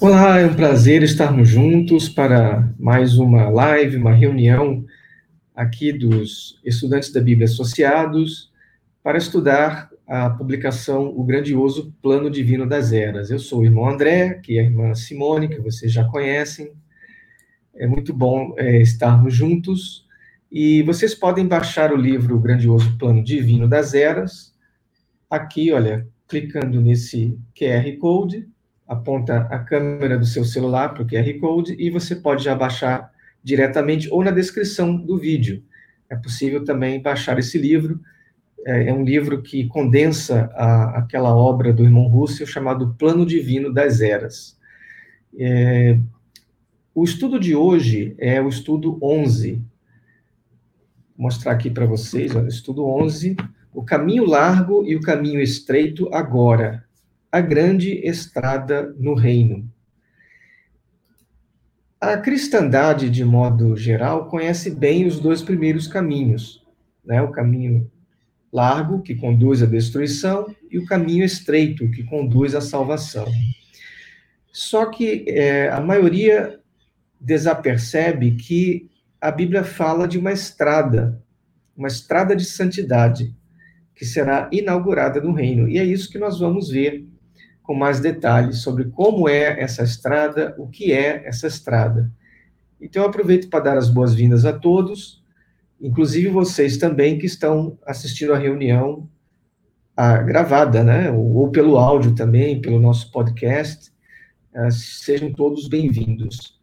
Olá, é um prazer estarmos juntos para mais uma live, uma reunião aqui dos estudantes da Bíblia Associados para estudar a publicação O Grandioso Plano Divino das Eras. Eu sou o irmão André, que é a irmã Simone, que vocês já conhecem. É muito bom é, estarmos juntos. E vocês podem baixar o livro O Grandioso Plano Divino das Eras, aqui, olha, clicando nesse QR Code, aponta a câmera do seu celular para o QR Code e você pode já baixar diretamente ou na descrição do vídeo. É possível também baixar esse livro. É, é um livro que condensa a, aquela obra do irmão Russell chamado Plano Divino das Eras. É, o estudo de hoje é o estudo 11. Vou mostrar aqui para vocês, olha, estudo 11, o caminho largo e o caminho estreito agora a grande estrada no reino. A cristandade, de modo geral, conhece bem os dois primeiros caminhos, né? o caminho largo, que conduz à destruição, e o caminho estreito, que conduz à salvação. Só que é, a maioria desapercebe que a Bíblia fala de uma estrada, uma estrada de santidade, que será inaugurada no reino. E é isso que nós vamos ver com mais detalhes sobre como é essa estrada, o que é essa estrada. Então, eu aproveito para dar as boas-vindas a todos, inclusive vocês também que estão assistindo a reunião a, gravada, né? Ou, ou, pelo áudio também, pelo nosso podcast. Uh, sejam todos bem-vindos.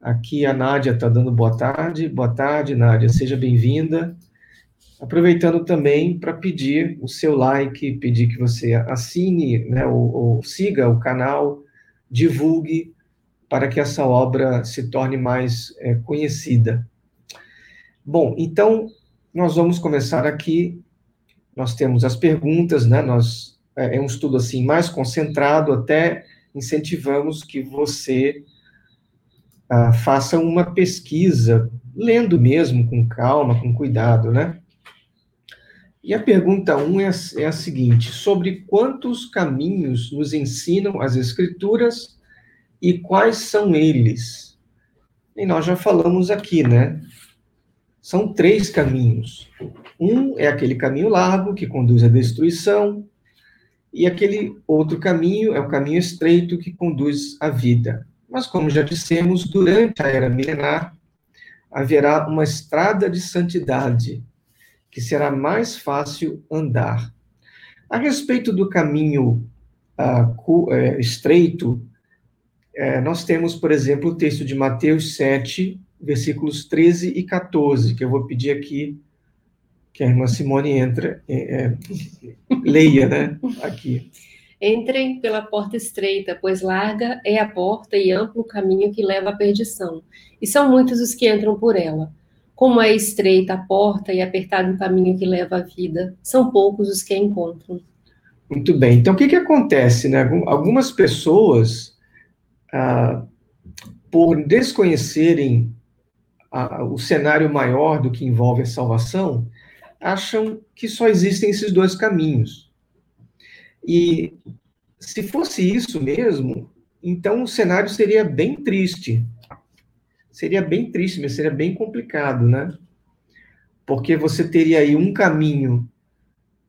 Aqui a Nádia está dando boa tarde. Boa tarde, Nádia. Seja bem-vinda. Aproveitando também para pedir o seu like, pedir que você assine, né, ou, ou siga o canal, divulgue, para que essa obra se torne mais é, conhecida. Bom, então, nós vamos começar aqui. Nós temos as perguntas, né? Nós, é, é um estudo assim mais concentrado, até incentivamos que você ah, faça uma pesquisa, lendo mesmo, com calma, com cuidado, né? E a pergunta 1 um é, é a seguinte: sobre quantos caminhos nos ensinam as Escrituras e quais são eles? E nós já falamos aqui, né? São três caminhos. Um é aquele caminho largo que conduz à destruição, e aquele outro caminho é o caminho estreito que conduz à vida. Mas, como já dissemos, durante a era milenar, haverá uma estrada de santidade que será mais fácil andar. A respeito do caminho uh, estreito, uh, nós temos, por exemplo, o texto de Mateus 7, versículos 13 e 14, que eu vou pedir aqui que a irmã Simone entra, é, leia, né, aqui. Entrem pela porta estreita, pois larga é a porta e amplo o caminho que leva à perdição, e são muitos os que entram por ela. Como é estreita a porta e apertado o caminho que leva à vida, são poucos os que a encontram. Muito bem. Então, o que, que acontece? Né? Algumas pessoas, ah, por desconhecerem ah, o cenário maior do que envolve a salvação, acham que só existem esses dois caminhos. E se fosse isso mesmo, então o cenário seria bem triste seria bem triste, mas seria bem complicado, né? Porque você teria aí um caminho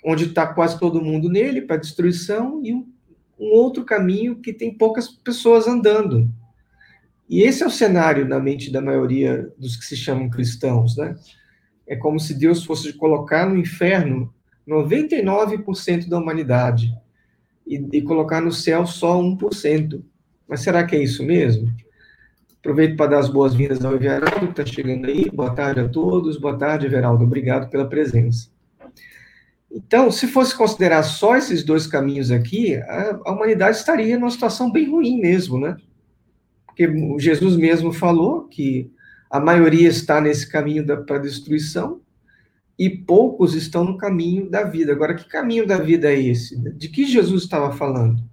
onde está quase todo mundo nele para destruição e um, um, outro caminho que tem poucas pessoas andando. E esse é o cenário na mente da maioria dos que se chamam cristãos, né? É como se Deus fosse colocar no inferno 99% da humanidade e, e colocar no céu só 1%. Mas será que é isso mesmo? Aproveito para dar as boas-vindas ao Everaldo, que está chegando aí. Boa tarde a todos. Boa tarde, Everaldo. Obrigado pela presença. Então, se fosse considerar só esses dois caminhos aqui, a, a humanidade estaria numa situação bem ruim mesmo, né? Porque Jesus mesmo falou que a maioria está nesse caminho para a destruição e poucos estão no caminho da vida. Agora, que caminho da vida é esse? De que Jesus estava falando?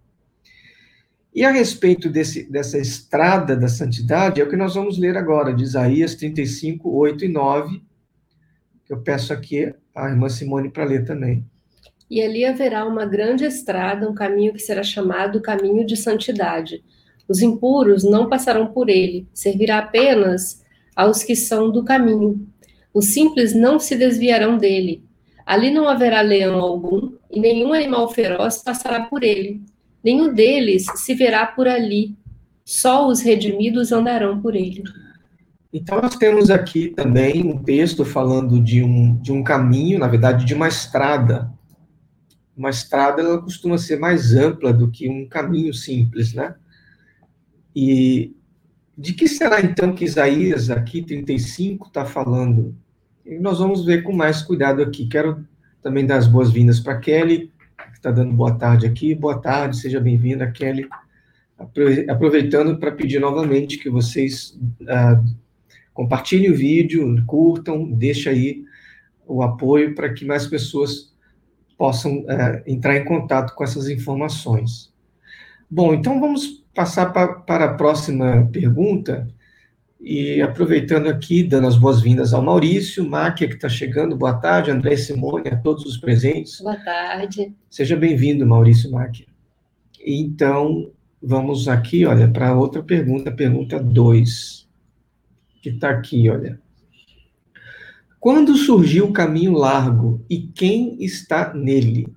E a respeito desse, dessa estrada da santidade, é o que nós vamos ler agora, de Isaías 35, 8 e 9, que eu peço aqui a irmã Simone para ler também. E ali haverá uma grande estrada, um caminho que será chamado caminho de santidade. Os impuros não passarão por ele, servirá apenas aos que são do caminho. Os simples não se desviarão dele. Ali não haverá leão algum, e nenhum animal feroz passará por ele. Nenhum deles se verá por ali. Só os redimidos andarão por ele. Então, nós temos aqui também um texto falando de um, de um caminho, na verdade, de uma estrada. Uma estrada, ela costuma ser mais ampla do que um caminho simples, né? E de que será, então, que Isaías, aqui, 35, está falando? E nós vamos ver com mais cuidado aqui. Quero também dar as boas-vindas para Kelly, está dando boa tarde aqui. Boa tarde, seja bem-vinda, Kelly. Aproveitando para pedir novamente que vocês ah, Compartilhe o vídeo, curtam, deixe aí o apoio para que mais pessoas possam é, entrar em contato com essas informações. Bom, então vamos passar pa, para a próxima pergunta. E aproveitando aqui, dando as boas-vindas ao Maurício, Máquia, que está chegando, boa tarde, André Simone, a todos os presentes. Boa tarde. Seja bem-vindo, Maurício Máquia. Então, vamos aqui, olha, para outra pergunta, pergunta 2 que está aqui, olha. Quando surgiu o caminho largo e quem está nele?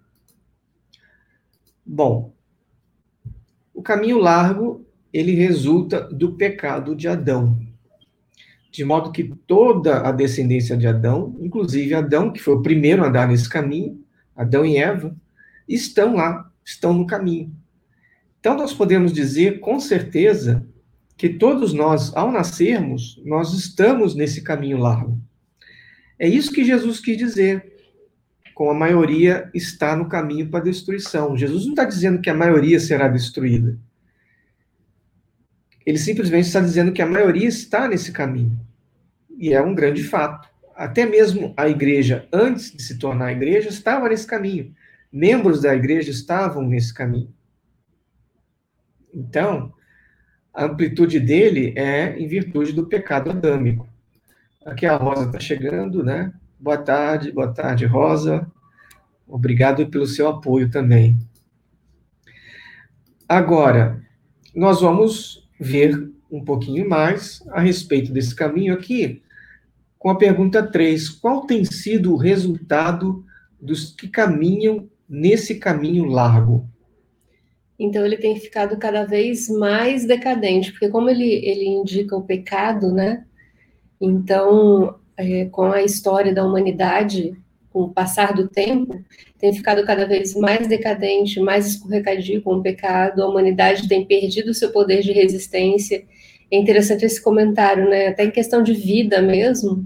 Bom, o caminho largo ele resulta do pecado de Adão. De modo que toda a descendência de Adão, inclusive Adão, que foi o primeiro a andar nesse caminho, Adão e Eva, estão lá, estão no caminho. Então nós podemos dizer com certeza que todos nós, ao nascermos, nós estamos nesse caminho largo. É isso que Jesus quis dizer, com a maioria está no caminho para a destruição. Jesus não está dizendo que a maioria será destruída. Ele simplesmente está dizendo que a maioria está nesse caminho. E é um grande fato. Até mesmo a igreja, antes de se tornar igreja, estava nesse caminho. Membros da igreja estavam nesse caminho. Então, a amplitude dele é em virtude do pecado adâmico. Aqui a Rosa está chegando, né? Boa tarde, boa tarde, Rosa. Obrigado pelo seu apoio também. Agora, nós vamos ver um pouquinho mais a respeito desse caminho aqui, com a pergunta 3. Qual tem sido o resultado dos que caminham nesse caminho largo? Então ele tem ficado cada vez mais decadente, porque como ele, ele indica o pecado, né? Então, é, com a história da humanidade, com o passar do tempo, tem ficado cada vez mais decadente, mais escorregadio com o pecado, a humanidade tem perdido o seu poder de resistência. É interessante esse comentário, né? Até em questão de vida mesmo,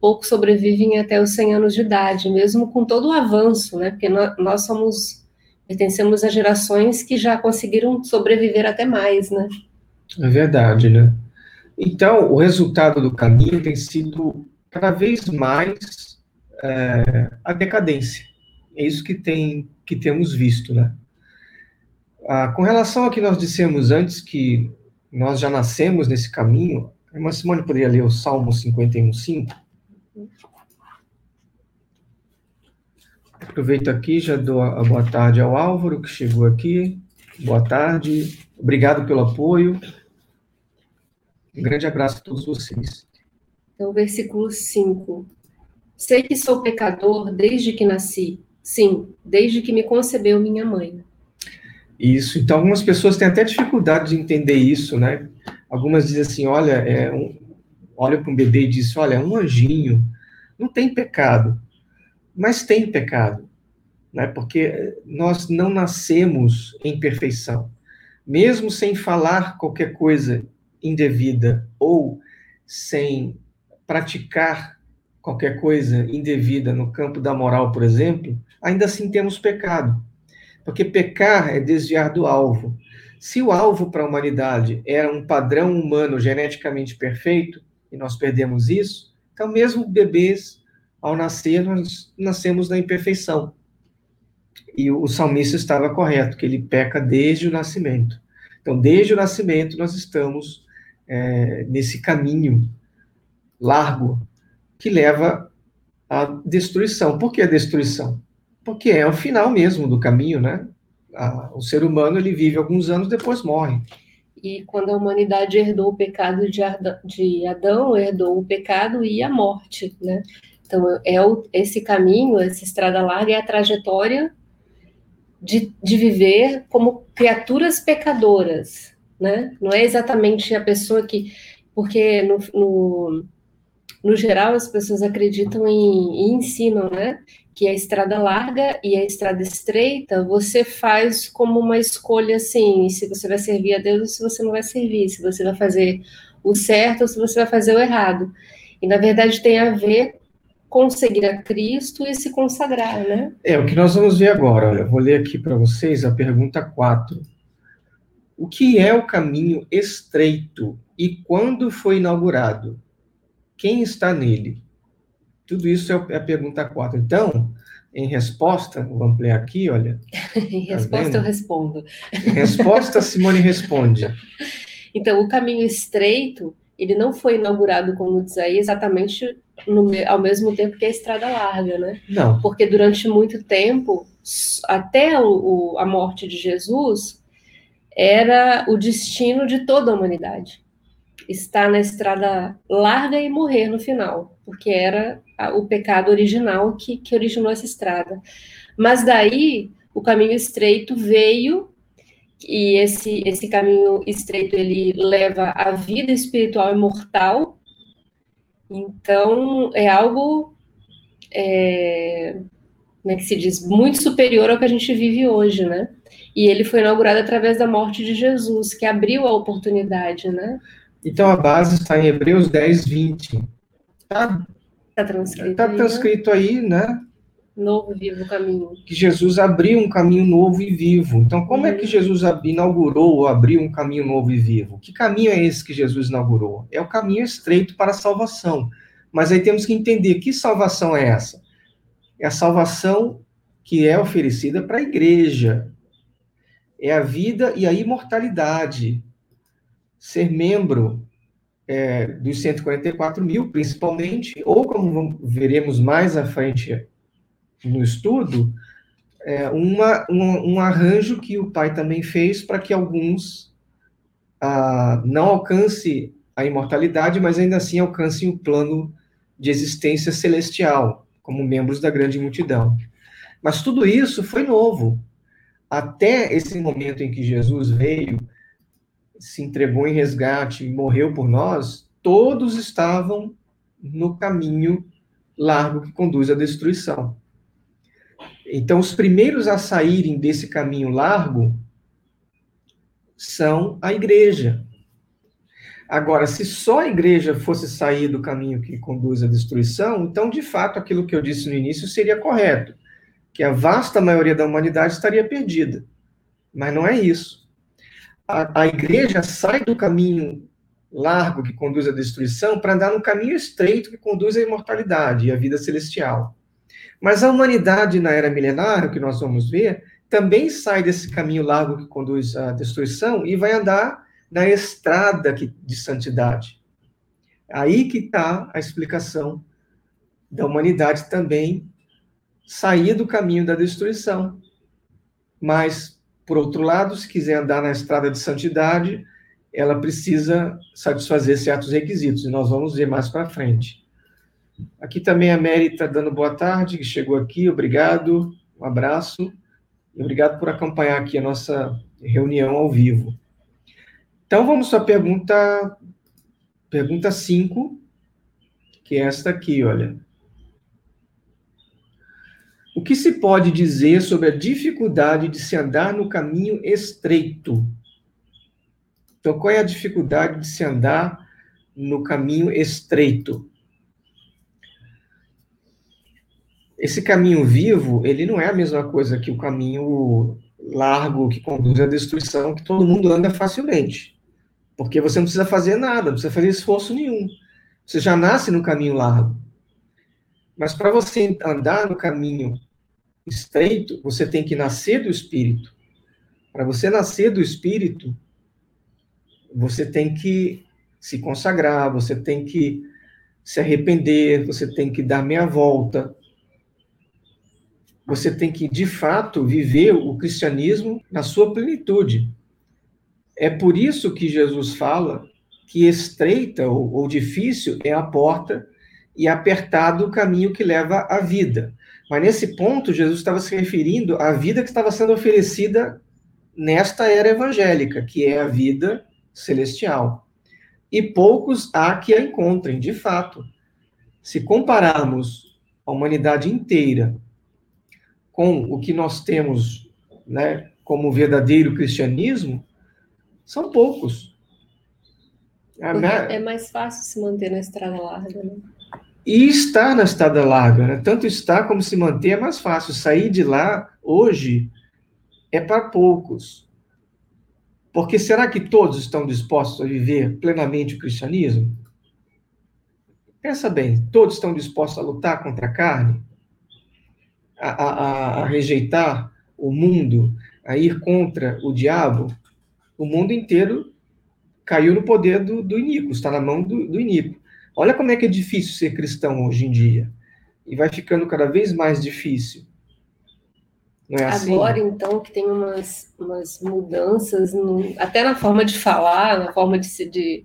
poucos sobrevivem até os 100 anos de idade, mesmo com todo o avanço, né? Porque nós, nós somos pertencemos a gerações que já conseguiram sobreviver até mais, né? É verdade, né? Então, o resultado do caminho tem sido cada vez mais é, a decadência. É isso que, tem, que temos visto, né? Ah, com relação ao que nós dissemos antes, que nós já nascemos nesse caminho, a irmã Simone poderia ler o Salmo 51,5? Aproveito aqui, já dou a boa tarde ao Álvaro, que chegou aqui. Boa tarde, obrigado pelo apoio. Um grande abraço a todos vocês. Então, versículo 5. Sei que sou pecador desde que nasci. Sim, desde que me concebeu minha mãe. Isso. Então, algumas pessoas têm até dificuldade de entender isso, né? Algumas dizem assim: olha, é um, olha para um bebê e diz: olha, é um anjinho, não tem pecado mas tem pecado, né? porque nós não nascemos em perfeição. Mesmo sem falar qualquer coisa indevida ou sem praticar qualquer coisa indevida no campo da moral, por exemplo, ainda assim temos pecado. Porque pecar é desviar do alvo. Se o alvo para a humanidade era um padrão humano geneticamente perfeito, e nós perdemos isso, então mesmo bebês ao nascer, nós nascemos na imperfeição. E o salmista estava correto, que ele peca desde o nascimento. Então, desde o nascimento, nós estamos é, nesse caminho largo que leva à destruição. Por que a destruição? Porque é o final mesmo do caminho, né? o ser humano ele vive alguns anos depois morre. e quando a humanidade herdou o pecado de Adão, herdou o pecado e a morte, né? Então, é o, esse caminho, essa estrada larga é a trajetória de, de viver como criaturas pecadoras, né? Não é exatamente a pessoa que... Porque no, no, no geral as pessoas acreditam em, e ensinam, né? Que a estrada larga e a estrada estreita você faz como uma escolha assim, se você vai servir a Deus ou se você não vai servir, se você vai fazer o certo ou se você vai fazer o errado. E na verdade tem a ver com seguir a Cristo e se consagrar, né? É, o que nós vamos ver agora, olha, eu vou ler aqui para vocês a pergunta 4. O que é o caminho estreito e quando foi inaugurado? Quem está nele? Tudo isso é a pergunta 4. Então, em resposta, vou ampliar aqui, olha. em tá resposta eu respondo. Em resposta, Simone responde. Então, o caminho estreito, ele não foi inaugurado, como diz aí, exatamente no, ao mesmo tempo que a estrada larga, né? Não. Porque durante muito tempo, até o, o, a morte de Jesus, era o destino de toda a humanidade estar na estrada larga e morrer no final, porque era o pecado original que, que originou essa estrada. Mas daí o caminho estreito veio e esse esse caminho estreito ele leva à vida espiritual imortal. Então é algo é, como é que se diz muito superior ao que a gente vive hoje, né? E ele foi inaugurado através da morte de Jesus, que abriu a oportunidade, né? Então a base está em Hebreus 10, 20. Tá, tá transcrito, tá transcrito aí, né? né? Novo vivo caminho. Que Jesus abriu um caminho novo e vivo. Então, como uhum. é que uhum. Jesus inaugurou ou abriu um caminho novo e vivo? Que caminho é esse que Jesus inaugurou? É o caminho estreito para a salvação. Mas aí temos que entender que salvação é essa? É a salvação que é oferecida para a igreja. É a vida e a imortalidade ser membro é, dos 144 mil, principalmente, ou como veremos mais à frente no estudo, é, uma, um, um, arranjo que o pai também fez para que alguns ah, não alcance a imortalidade, mas ainda assim alcancem o plano de existência celestial, como membros da grande multidão. Mas tudo isso foi novo. Até esse momento em que Jesus veio se entregou em resgate e morreu por nós, todos estavam no caminho largo que conduz à destruição. Então, os primeiros a saírem desse caminho largo são a igreja. Agora, se só a igreja fosse sair do caminho que conduz à destruição, então, de fato, aquilo que eu disse no início seria correto, que a vasta maioria da humanidade estaria perdida. Mas não é isso a, a igreja sai do caminho largo que conduz à destruição para andar no caminho estreito que conduz à imortalidade e à vida celestial. Mas a humanidade na era milenar, que nós vamos ver, também sai desse caminho largo que conduz à destruição e vai andar na estrada de santidade. Aí que está a explicação da humanidade também sair do caminho da destruição, mas por outro lado, se quiser andar na estrada de santidade, ela precisa satisfazer certos requisitos, e nós vamos ver mais para frente. Aqui também a Mary está dando boa tarde, que chegou aqui, obrigado, um abraço, e obrigado por acompanhar aqui a nossa reunião ao vivo. Então, vamos para a pergunta, pergunta 5, que é esta aqui, olha. O que se pode dizer sobre a dificuldade de se andar no caminho estreito? Então, qual é a dificuldade de se andar no caminho estreito? Esse caminho vivo, ele não é a mesma coisa que o caminho largo que conduz à destruição, que todo mundo anda facilmente. Porque você não precisa fazer nada, não precisa fazer esforço nenhum. Você já nasce no caminho largo. Mas para você andar no caminho estreito, você tem que nascer do Espírito. Para você nascer do Espírito, você tem que se consagrar, você tem que se arrepender, você tem que dar meia volta. Você tem que, de fato, viver o cristianismo na sua plenitude. É por isso que Jesus fala que estreita ou, ou difícil é a porta e apertado o caminho que leva à vida. Mas nesse ponto, Jesus estava se referindo à vida que estava sendo oferecida nesta era evangélica, que é a vida celestial. E poucos há que a encontrem, de fato. Se compararmos a humanidade inteira com o que nós temos né, como verdadeiro cristianismo, são poucos. É mais fácil se manter na estrada larga, né? E estar na estrada larga, né? tanto estar como se manter é mais fácil. Sair de lá hoje é para poucos. Porque será que todos estão dispostos a viver plenamente o cristianismo? Pensa bem, todos estão dispostos a lutar contra a carne? A, a, a rejeitar o mundo, a ir contra o diabo? O mundo inteiro caiu no poder do, do Inico, está na mão do, do Inico. Olha como é que é difícil ser cristão hoje em dia. E vai ficando cada vez mais difícil. Não é assim? Agora, então, que tem umas, umas mudanças, no, até na forma de falar, na forma de se. De,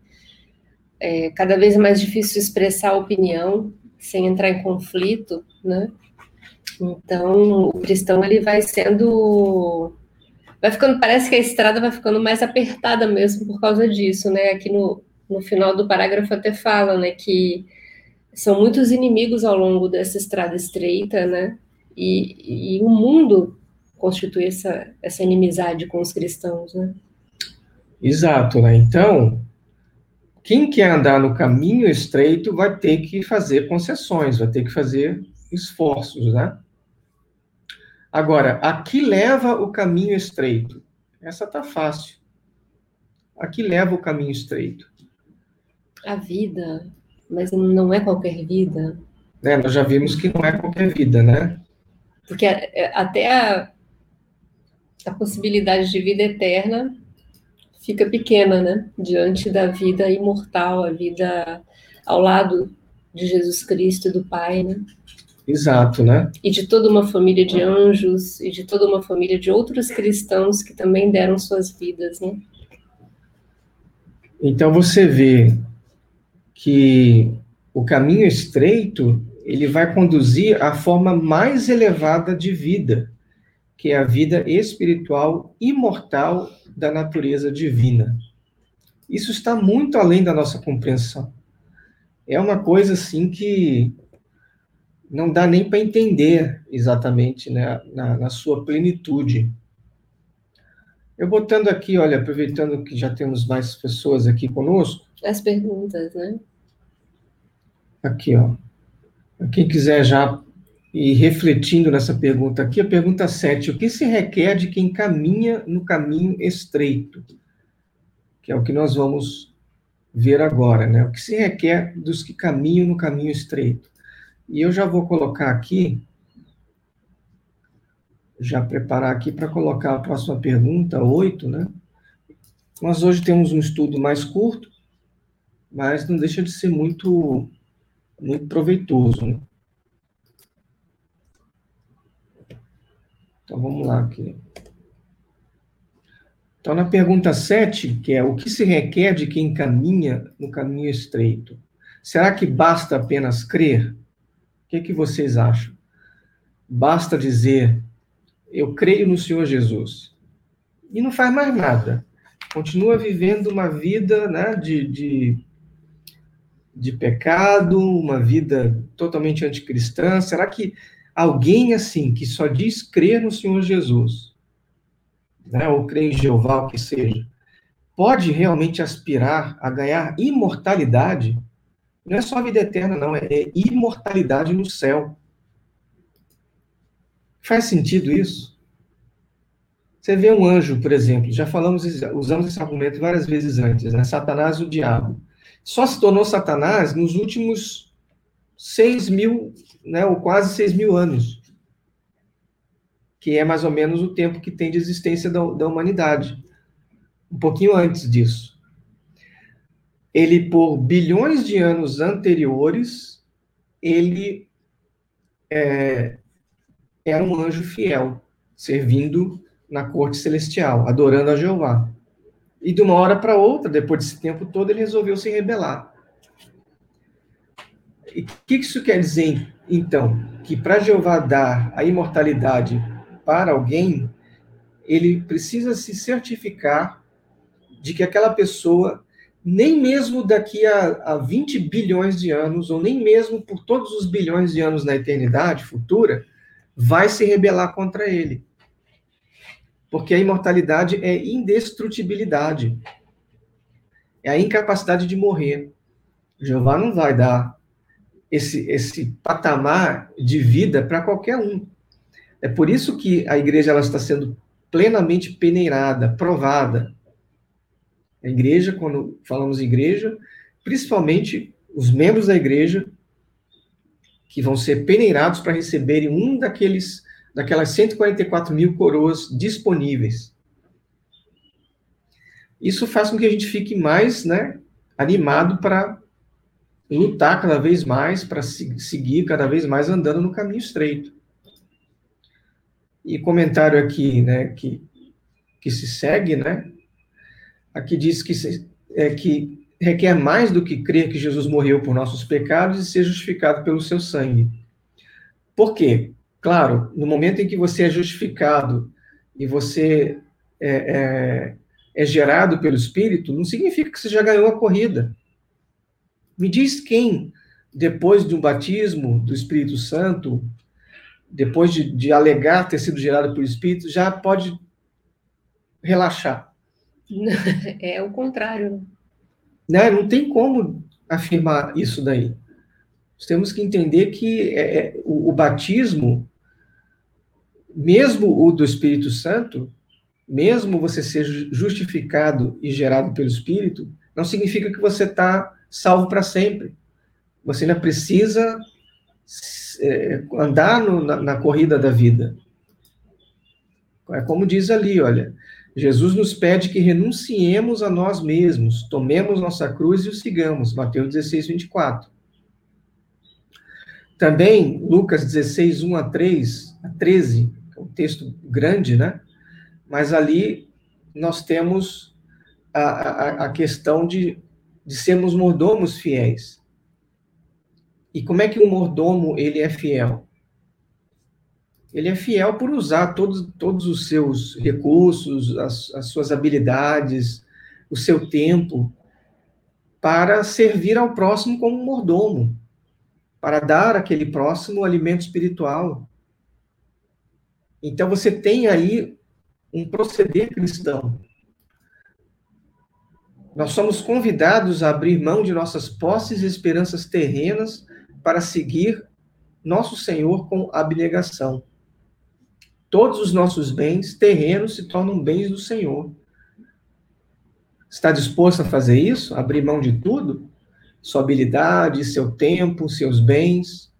é, cada vez mais difícil expressar opinião sem entrar em conflito, né? Então, o cristão ele vai sendo vai ficando, parece que a estrada vai ficando mais apertada mesmo por causa disso, né? Aqui no, no final do parágrafo até fala, né, que são muitos inimigos ao longo dessa estrada estreita, né? E, e o mundo constitui essa, essa inimizade com os cristãos, né? Exato, né? Então, quem quer andar no caminho estreito vai ter que fazer concessões, vai ter que fazer esforços, né? Agora, aqui leva o caminho estreito. Essa tá fácil. Aqui leva o caminho estreito. A vida, mas não é qualquer vida. É, nós já vimos que não é qualquer vida, né? Porque é, até a, a possibilidade de vida eterna fica pequena, né? Diante da vida imortal, a vida ao lado de Jesus Cristo e do Pai, né? Exato, né? E de toda uma família de anjos e de toda uma família de outros cristãos que também deram suas vidas, né? Então você vê que o caminho estreito ele vai conduzir à forma mais elevada de vida, que é a vida espiritual imortal da natureza divina. Isso está muito além da nossa compreensão. É uma coisa assim que não dá nem para entender exatamente né, na, na, sua plenitude. Eu botando aqui, olha, aproveitando que já temos mais pessoas aqui conosco. As perguntas, né? Aqui, ó. Quem quiser já ir refletindo nessa pergunta aqui, a pergunta 7. O que se requer de quem caminha no caminho estreito? Que é o que nós vamos ver agora, né? O que se requer dos que caminham no caminho estreito? E eu já vou colocar aqui, já preparar aqui para colocar a próxima pergunta, 8, né? Nós hoje temos um estudo mais curto, mas não deixa de ser muito, muito proveitoso, né? Então, vamos lá aqui. Então, na pergunta 7, que é o que se requer de quem caminha no caminho estreito? Será que basta apenas crer? O que, que vocês acham? Basta dizer, eu creio no Senhor Jesus. E não faz mais nada. Continua vivendo uma vida né, de, de, de pecado, uma vida totalmente anticristã. Será que alguém assim, que só diz crer no Senhor Jesus, né, ou crer em Jeová, o que seja, pode realmente aspirar a ganhar imortalidade? Não é só vida eterna, não, é, é imortalidade no céu. Faz sentido isso? Você vê um anjo, por exemplo, já falamos, usamos esse argumento várias vezes antes, né? Satanás e o diabo. Só se tornou Satanás nos últimos seis mil, né, ou quase seis mil anos, que é mais ou menos o tempo que tem de existência da, da humanidade. Um pouquinho antes disso ele por bilhões de anos anteriores, ele é, era um anjo fiel, servindo na corte celestial, adorando a Jeová. E de uma hora para outra, depois desse tempo todo, ele resolveu se rebelar. E o que isso quer dizer, então? Que para Jeová dar a imortalidade para alguém, ele precisa se certificar de que aquela pessoa, nem mesmo daqui a, a 20 bilhões de anos, ou nem mesmo por todos os bilhões de anos na eternidade futura, vai se rebelar contra ele. Porque a imortalidade é indestrutibilidade. É a incapacidade de morrer. Jeová não vai dar esse, esse patamar de vida para qualquer um. É por isso que a igreja ela está sendo plenamente peneirada, provada. A igreja, quando falamos igreja, principalmente os membros da igreja, que vão ser peneirados para receberem um daqueles daquelas 144 mil coroas disponíveis. Isso faz com que a gente fique mais né, animado para lutar cada vez mais, para seguir cada vez mais andando no caminho estreito. E comentário aqui, né, que, que se segue, né, aqui diz que, é, que requer mais do que crer que Jesus morreu por nossos pecados e ser justificado pelo seu sangue. Por quê? Claro, no momento em que você é justificado e você é, é, é gerado pelo Espírito, não significa que você já ganhou a corrida. Me diz quem, depois de um batismo do Espírito Santo, depois de, de alegar ter sido gerado pelo Espírito, já pode relaxar. É o contrário. Né? Não tem como afirmar isso daí. Nós temos que entender que é, é, o, o batismo, mesmo o do Espírito Santo, mesmo você ser justificado e gerado pelo Espírito, não significa que você está salvo para sempre. Você ainda precisa é, andar no, na, na corrida da vida. É como diz ali, olha, Jesus nos pede que renunciemos a nós mesmos, tomemos nossa cruz e o sigamos. Mateus 16, 24. Também, Lucas 16, 1 a 3, a 13, é um texto grande, né? Mas ali nós temos a, a, a questão de, de sermos mordomos fiéis. E como é que um mordomo ele é fiel? Ele é fiel por usar todos, todos os seus recursos, as, as suas habilidades, o seu tempo, para servir ao próximo como mordomo para dar àquele próximo alimento espiritual. Então você tem aí um proceder cristão. Nós somos convidados a abrir mão de nossas posses e esperanças terrenas para seguir nosso Senhor com abnegação. Todos os nossos bens terrenos se tornam bens do Senhor. Está disposto a fazer isso? Abrir mão de tudo? sua habilidade, seu tempo, seus bens,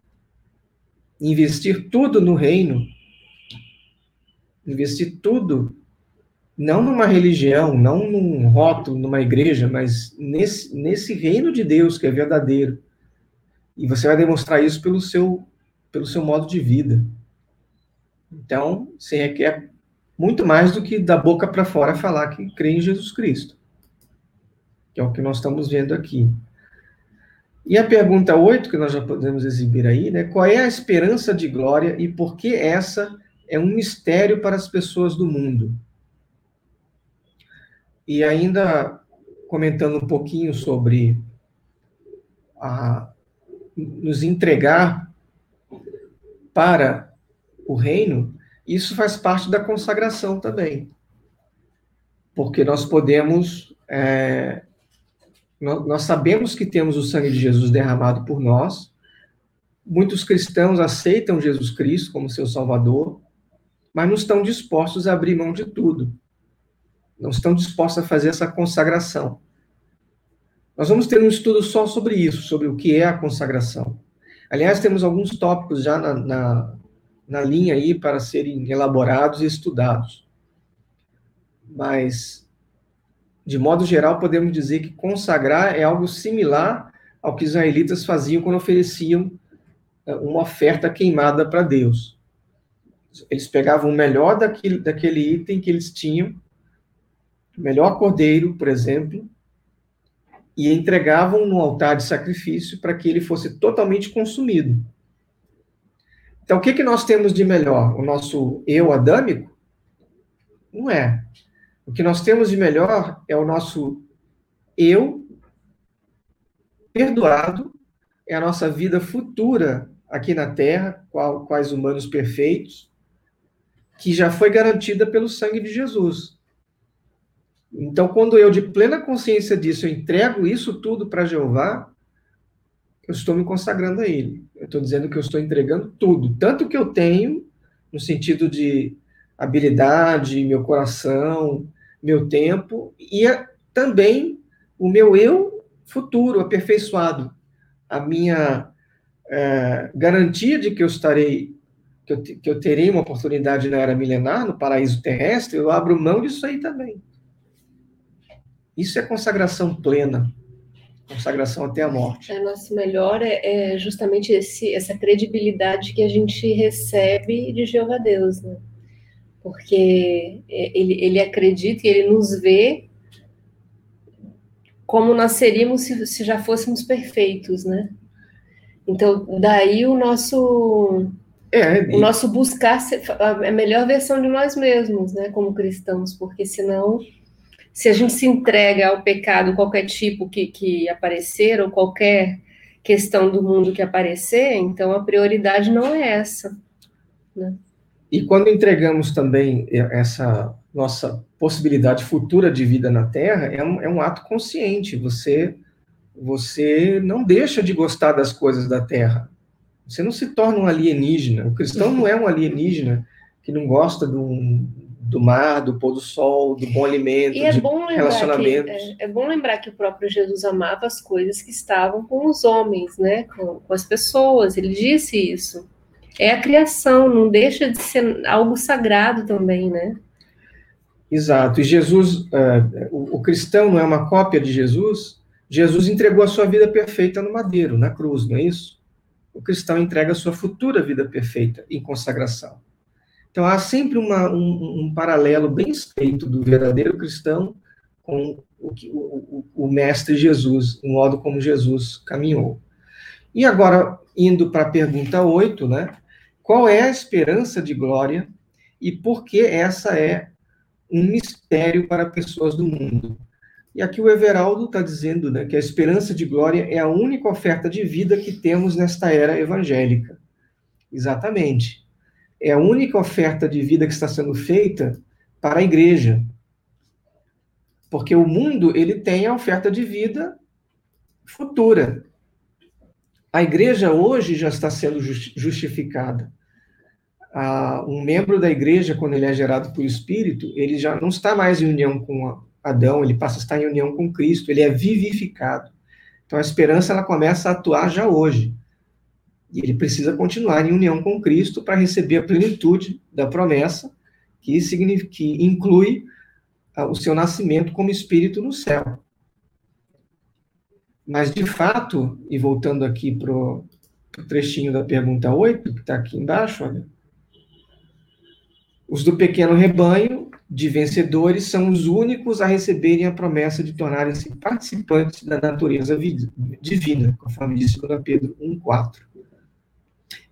investir tudo no reino, investir tudo, não numa religião, não num rótulo, numa igreja, mas nesse, nesse reino de Deus que é verdadeiro. E você vai demonstrar isso pelo seu, pelo seu modo de vida. Então, você requer muito mais do que da boca para fora falar que crê em Jesus Cristo. Que é o que nós estamos vendo aqui. E a pergunta 8, que nós já podemos exibir aí, né? Qual é a esperança de glória e por que essa é um mistério para as pessoas do mundo? E ainda comentando um pouquinho sobre a, nos entregar para o reino, isso faz parte da consagração também. Porque nós podemos é, nós sabemos que temos o sangue de Jesus derramado por nós. Muitos cristãos aceitam Jesus Cristo como seu Salvador, mas não estão dispostos a abrir mão de tudo. Não estão dispostos a fazer essa consagração. Nós vamos ter um estudo só sobre isso, sobre o que é a consagração. Aliás, temos alguns tópicos já na, na, na linha aí para serem elaborados e estudados. Mas de modo geral, podemos dizer que consagrar é algo similar ao que os israelitas faziam quando ofereciam eh, uma oferta queimada para Deus. Eles pegavam o melhor daquele, daquele item que eles tinham, o melhor cordeiro, por exemplo, e entregavam no altar de sacrifício para que ele fosse totalmente consumido. Então, o que, que nós temos de melhor? O nosso eu adâmico? Não é. O que nós temos de melhor é o nosso eu perdoado, é a nossa vida futura aqui na Terra, qual, quais humanos perfeitos, que já foi garantida pelo sangue de Jesus. Então, quando eu, de plena consciência disso, entrego isso tudo para Jeová, eu estou me consagrando a Ele. Eu estou dizendo que eu estou entregando tudo, tanto que eu tenho, no sentido de habilidade, meu coração, meu tempo, e também o meu eu futuro, aperfeiçoado. A minha é, garantia de que eu estarei, que eu, que eu terei uma oportunidade na era milenar, no paraíso terrestre, eu abro mão disso aí também. Isso é consagração plena, consagração até a morte. É, nosso melhor é, é justamente esse, essa credibilidade que a gente recebe de Jeová Deus, né? Porque ele, ele acredita e ele nos vê como nós seríamos se, se já fôssemos perfeitos, né? Então, daí o nosso é, o nosso buscar a melhor versão de nós mesmos, né, como cristãos, porque senão se a gente se entrega ao pecado, qualquer tipo que, que aparecer, ou qualquer questão do mundo que aparecer, então a prioridade não é essa. Né? E quando entregamos também essa nossa possibilidade futura de vida na Terra, é um, é um ato consciente. Você, você não deixa de gostar das coisas da Terra. Você não se torna um alienígena. O cristão não é um alienígena que não gosta de um, do mar, do pôr do sol, do bom alimento, e é bom relacionamentos. Que, é, é, bom lembrar que o próprio Jesus amava as coisas que estavam com os homens, né, com, com as pessoas. Ele disse isso. É a criação, não deixa de ser algo sagrado também, né? Exato. E Jesus, uh, o, o cristão não é uma cópia de Jesus. Jesus entregou a sua vida perfeita no madeiro, na cruz, não é isso? O cristão entrega a sua futura vida perfeita em consagração. Então há sempre uma, um, um, paralelo bem estreito do verdadeiro cristão com o, o, o, mestre Jesus, o modo como Jesus caminhou. E agora, indo para a pergunta 8, né? Qual é a esperança de glória e por que essa é um mistério para pessoas do mundo? E aqui o Everaldo está dizendo né, que a esperança de glória é a única oferta de vida que temos nesta era evangélica. Exatamente é a única oferta de vida que está sendo feita para a igreja. Porque o mundo, ele tem a oferta de vida futura. A igreja hoje já está sendo justificada. Ah, um membro da igreja, quando ele é gerado por Espírito, ele já não está mais em união com Adão, ele passa a estar em união com Cristo, ele é vivificado. Então a esperança ela começa a atuar já hoje. E ele precisa continuar em união com Cristo para receber a plenitude da promessa, que, significa, que inclui ah, o seu nascimento como espírito no céu. Mas, de fato, e voltando aqui para o trechinho da pergunta 8, que está aqui embaixo, olha, os do pequeno rebanho de vencedores são os únicos a receberem a promessa de tornarem-se participantes da natureza divina, conforme disse 2 Pedro 1,4.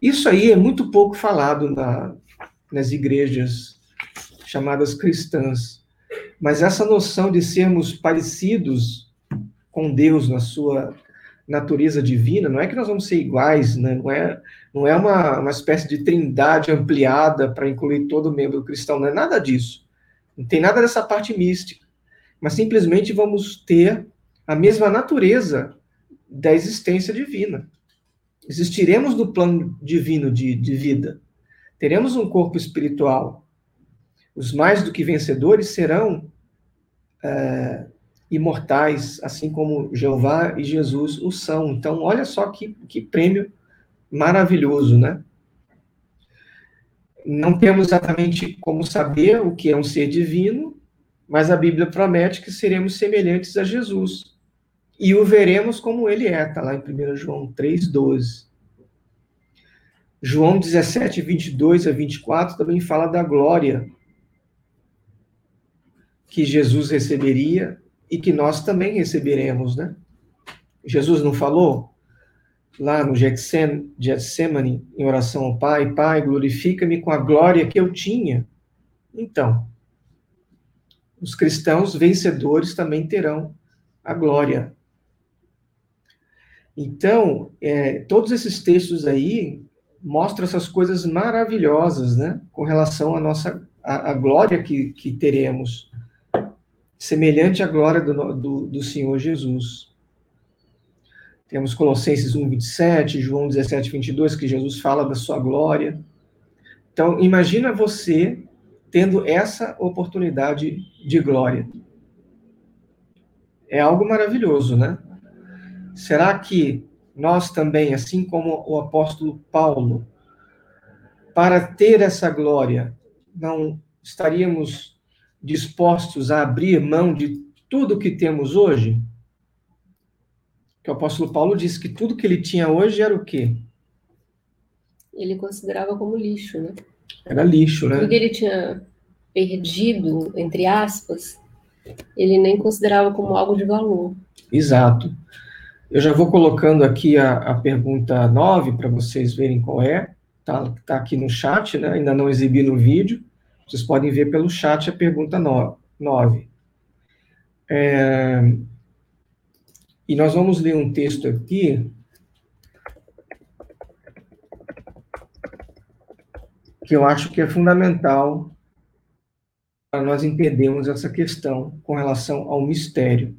Isso aí é muito pouco falado na, nas igrejas chamadas cristãs. Mas essa noção de sermos parecidos com Deus na sua natureza divina, não é que nós vamos ser iguais, né? não é, não é uma, uma espécie de trindade ampliada para incluir todo membro cristão, não é nada disso. Não tem nada dessa parte mística. Mas simplesmente vamos ter a mesma natureza da existência divina. Existiremos no plano divino de, de vida. Teremos um corpo espiritual. Os mais do que vencedores serão é, imortais, assim como Jeová e Jesus o são. Então, olha só que, que prêmio maravilhoso, né? Não temos exatamente como saber o que é um ser divino, mas a Bíblia promete que seremos semelhantes a Jesus e o veremos como ele é, está lá em 1 João 3,12. João 17, 22 a 24 também fala da glória que Jesus receberia e que nós também receberemos, né? Jesus não falou lá no Getsemane, em oração ao Pai, Pai, glorifica-me com a glória que eu tinha. Então, os cristãos vencedores também terão a glória. Então, é, todos esses textos aí mostram essas coisas maravilhosas, né, com relação à nossa a, a glória que, que teremos, semelhante à glória do, do, do Senhor Jesus. Temos Colossenses 1, 27, João 17, 22, que Jesus fala da sua glória. Então, imagina você tendo essa oportunidade de glória. É algo maravilhoso, né? Será que nós também, assim como o apóstolo Paulo, para ter essa glória, não estaríamos dispostos a abrir mão de tudo que temos hoje? Que o apóstolo Paulo disse que tudo que ele tinha hoje era o quê? Ele considerava como lixo, né? Era lixo, né? Tudo que ele tinha perdido, entre aspas, ele nem considerava como algo de valor. Exato. Eu já vou colocando aqui a, a pergunta 9 para vocês verem qual é. Está tá aqui no chat, né? ainda não exibi no vídeo. Vocês podem ver pelo chat a pergunta 9. É, e nós vamos ler um texto aqui que eu acho que é fundamental para nós entendermos essa questão com relação ao mistério.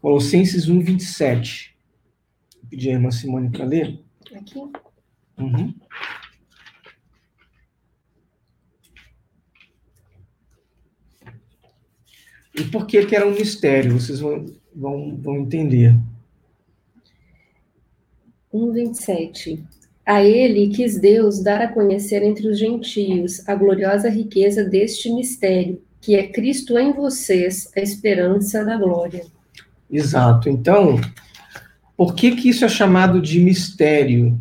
Colossenses 1, 27. Vou pedir a irmã Simone para ler. Aqui. Uhum. E por que que era um mistério? Vocês vão, vão, vão entender. 1,27. A ele quis Deus dar a conhecer entre os gentios a gloriosa riqueza deste mistério, que é Cristo em vocês, a esperança da glória. Exato. Então, por que que isso é chamado de mistério?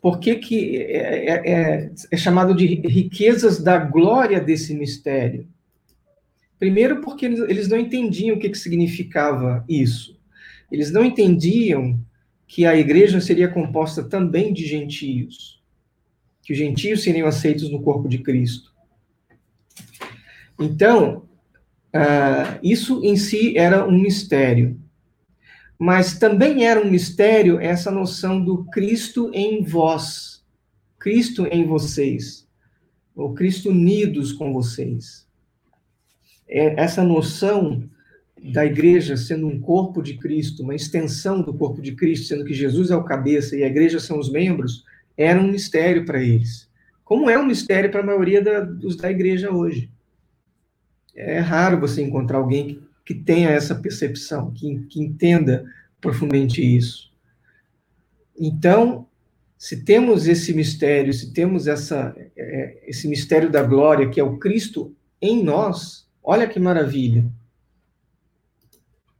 Por que que é, é, é, é chamado de riquezas da glória desse mistério? Primeiro, porque eles não entendiam o que, que significava isso. Eles não entendiam que a igreja seria composta também de gentios, que os gentios seriam aceitos no corpo de Cristo. Então, uh, isso em si era um mistério. Mas também era um mistério essa noção do Cristo em vós, Cristo em vocês, ou Cristo unidos com vocês. É essa noção da igreja sendo um corpo de Cristo, uma extensão do corpo de Cristo, sendo que Jesus é o cabeça e a igreja são os membros, era um mistério para eles. Como é um mistério para a maioria da, dos da igreja hoje. É raro você encontrar alguém que, que tenha essa percepção, que, que entenda profundamente isso. Então, se temos esse mistério, se temos essa, é, esse mistério da glória, que é o Cristo em nós, olha que maravilha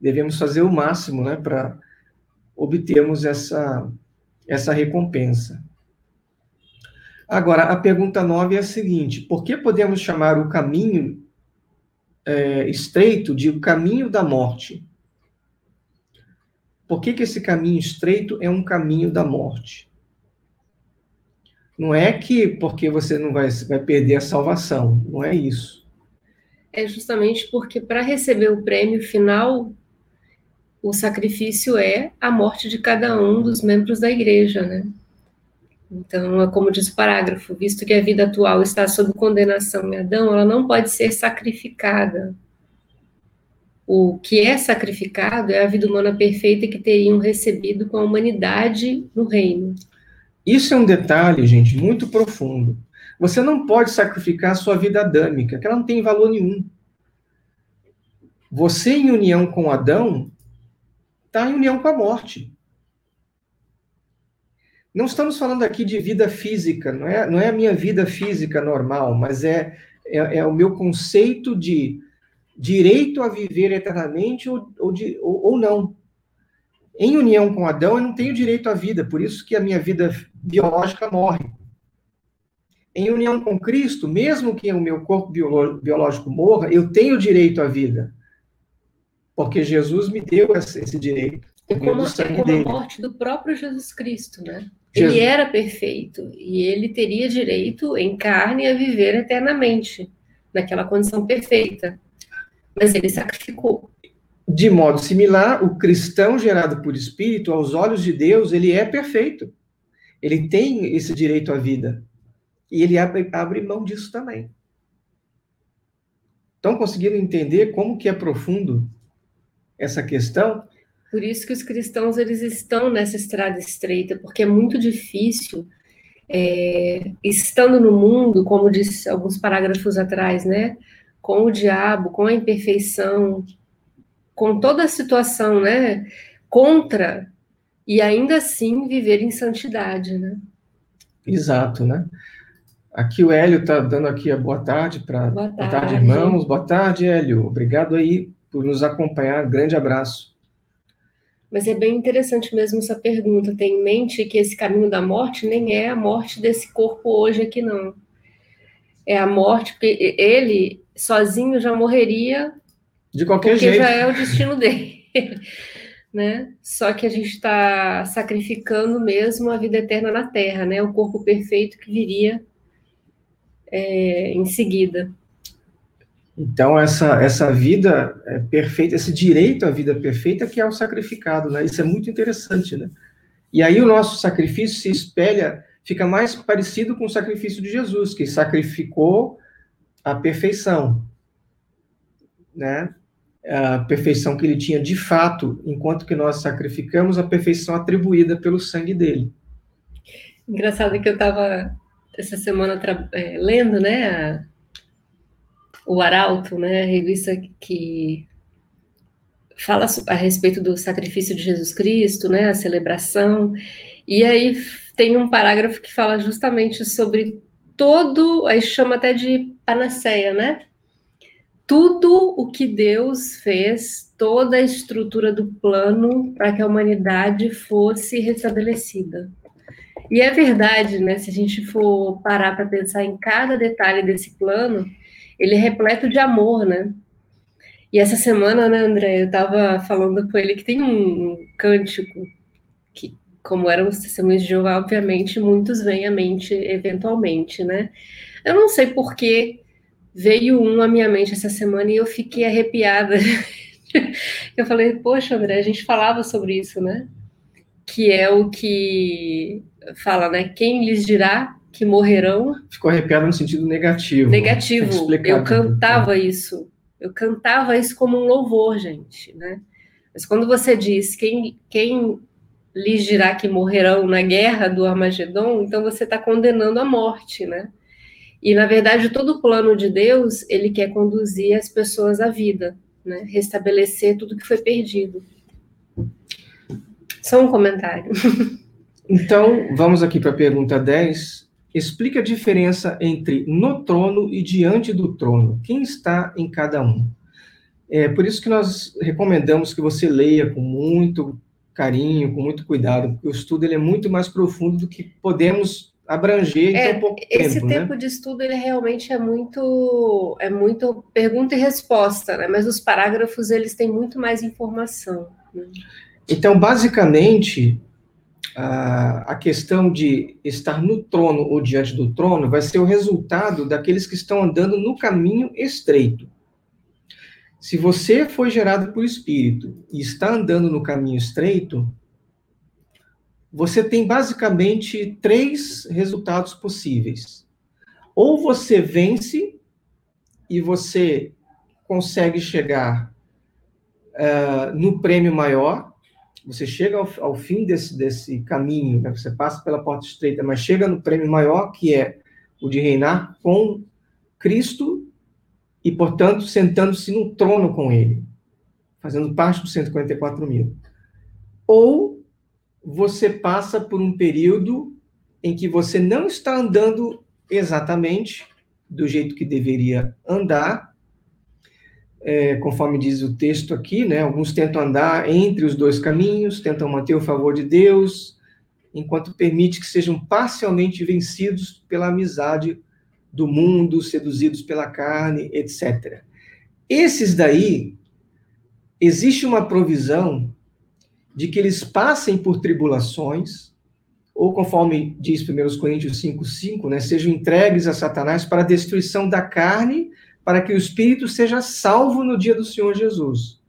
devemos fazer o máximo né, para obtermos essa, essa recompensa. Agora, a pergunta 9 é a seguinte: por que podemos chamar o caminho é, estreito de o caminho da morte? Por que, que esse caminho estreito é um caminho da morte? Não é que porque você não vai, vai perder a salvação, não é isso. É justamente porque para receber o prêmio final o sacrifício é a morte de cada um dos membros da igreja, né? Então, é como diz o parágrafo, visto que a vida atual está sob condenação em Adão, ela não pode ser sacrificada. O que é sacrificado é a vida humana perfeita que teriam recebido com a humanidade no reino. Isso é um detalhe, gente, muito profundo. Você não pode sacrificar a sua vida adâmica, que ela não tem valor nenhum. Você, em união com Adão, está em união com a morte. Não estamos falando aqui de vida física, não é, não é a minha vida física normal, mas é, é, é o meu conceito de direito a viver eternamente ou, ou, de, ou, ou não. Em união com Adão, eu não tenho direito à vida, por isso que a minha vida biológica morre. em união com Cristo, mesmo que o meu corpo biológico morra, eu tenho direito à vida. Porque Jesus me deu esse direito. É como, é como a morte do próprio Jesus Cristo, né? Jesus. Ele era perfeito e ele teria direito em carne a viver eternamente, naquela condição perfeita. Mas ele sacrificou. De modo similar, o cristão gerado por espírito, aos olhos de Deus, ele é perfeito. Ele tem esse direito à vida. E ele abre, abre mão disso também. Estão conseguindo entender como que é profundo essa questão? Por isso que os cristãos eles estão nessa estrada estreita, porque é muito difícil, é, estando no mundo, como disse alguns parágrafos atrás, né, com o diabo, com a imperfeição, com toda a situação, né, contra e ainda assim viver em santidade, né? Exato, né? Aqui o Hélio está dando aqui a boa tarde para boa, boa, tarde, irmãos. Boa tarde, Hélio. Obrigado aí por nos acompanhar. Grande abraço. Mas é bem interessante mesmo essa pergunta. Tem em mente que esse caminho da morte nem é a morte desse corpo hoje aqui, não. É a morte, porque ele sozinho já morreria de qualquer porque jeito. já é o destino dele. né? Só que a gente está sacrificando mesmo a vida eterna na Terra, né? O corpo perfeito que viria é, em seguida. Então, essa, essa vida é perfeita, esse direito à vida perfeita que é o sacrificado, né? Isso é muito interessante, né? E aí o nosso sacrifício se espelha, fica mais parecido com o sacrifício de Jesus, que sacrificou a perfeição, né? A perfeição que ele tinha de fato, enquanto que nós sacrificamos a perfeição atribuída pelo sangue dele. Engraçado que eu estava essa semana é, lendo, né, a, o Arauto, né, a revista que fala a respeito do sacrifício de Jesus Cristo, né, a celebração, e aí tem um parágrafo que fala justamente sobre todo, aí chama até de panaceia, né? Tudo o que Deus fez, toda a estrutura do plano para que a humanidade fosse restabelecida. E é verdade, né? Se a gente for parar para pensar em cada detalhe desse plano, ele é repleto de amor, né? E essa semana, né, André, eu estava falando com ele que tem um cântico que, como eram os testemunhos de Jeová, obviamente, muitos vêm à mente eventualmente, né? Eu não sei por que veio um à minha mente essa semana e eu fiquei arrepiada. eu falei, poxa, André, a gente falava sobre isso, né? Que é o que fala, né? Quem lhes dirá que morrerão. Ficou arrepiado no sentido negativo. Negativo. Eu cantava isso. Eu cantava isso como um louvor, gente, né? Mas quando você diz quem, quem lhes dirá que morrerão na guerra do Armagedon, então você está condenando a morte, né? E na verdade todo o plano de Deus ele quer conduzir as pessoas à vida, né? Restabelecer tudo que foi perdido. Só um comentário. Então, vamos aqui para a pergunta 10. Explica a diferença entre no trono e diante do trono. Quem está em cada um? É por isso que nós recomendamos que você leia com muito carinho, com muito cuidado, porque o estudo ele é muito mais profundo do que podemos abranger é, em tão pouco esse tempo. Esse tempo né? de estudo ele realmente é muito é muito pergunta e resposta, né? Mas os parágrafos eles têm muito mais informação. Né? Então, basicamente, a questão de estar no trono ou diante do trono vai ser o resultado daqueles que estão andando no caminho estreito. Se você foi gerado por espírito e está andando no caminho estreito, você tem basicamente três resultados possíveis. Ou você vence e você consegue chegar uh, no prêmio maior, você chega ao, ao fim desse, desse caminho, né? você passa pela porta estreita, mas chega no prêmio maior, que é o de reinar com Cristo e, portanto, sentando-se no trono com ele, fazendo parte dos 144 mil. Ou você passa por um período em que você não está andando exatamente do jeito que deveria andar, é, conforme diz o texto aqui, né? Alguns tentam andar entre os dois caminhos, tentam manter o favor de Deus, enquanto permite que sejam parcialmente vencidos pela amizade do mundo, seduzidos pela carne, etc. Esses daí, existe uma provisão de que eles passem por tribulações, ou conforme diz 1 Coríntios 5,5, né, sejam entregues a Satanás para a destruição da carne, para que o espírito seja salvo no dia do Senhor Jesus.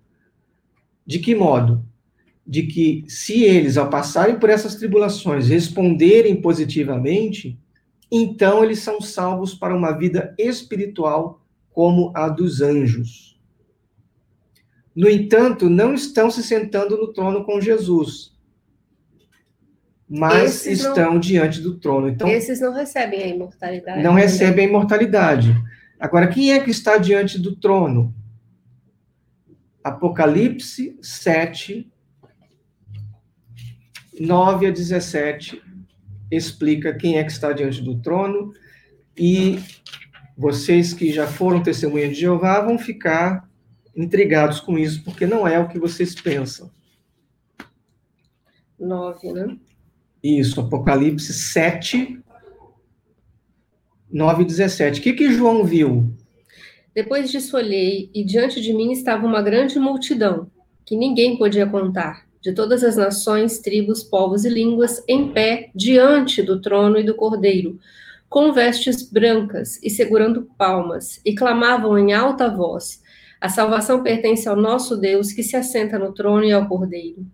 De que modo? De que, se eles, ao passarem por essas tribulações, responderem positivamente, então eles são salvos para uma vida espiritual como a dos anjos. No entanto, não estão se sentando no trono com Jesus, mas esses estão não, diante do trono. Então, esses não recebem a imortalidade. Não recebem a imortalidade. Agora, quem é que está diante do trono? Apocalipse 7, 9 a 17 explica quem é que está diante do trono e vocês que já foram testemunha de Jeová vão ficar intrigados com isso, porque não é o que vocês pensam. 9, né? Isso, Apocalipse 7, 9 e 17. O que, que João viu? Depois disso olhei, e diante de mim estava uma grande multidão, que ninguém podia contar, de todas as nações, tribos, povos e línguas, em pé diante do trono e do cordeiro, com vestes brancas e segurando palmas, e clamavam em alta voz: A salvação pertence ao nosso Deus que se assenta no trono e ao cordeiro.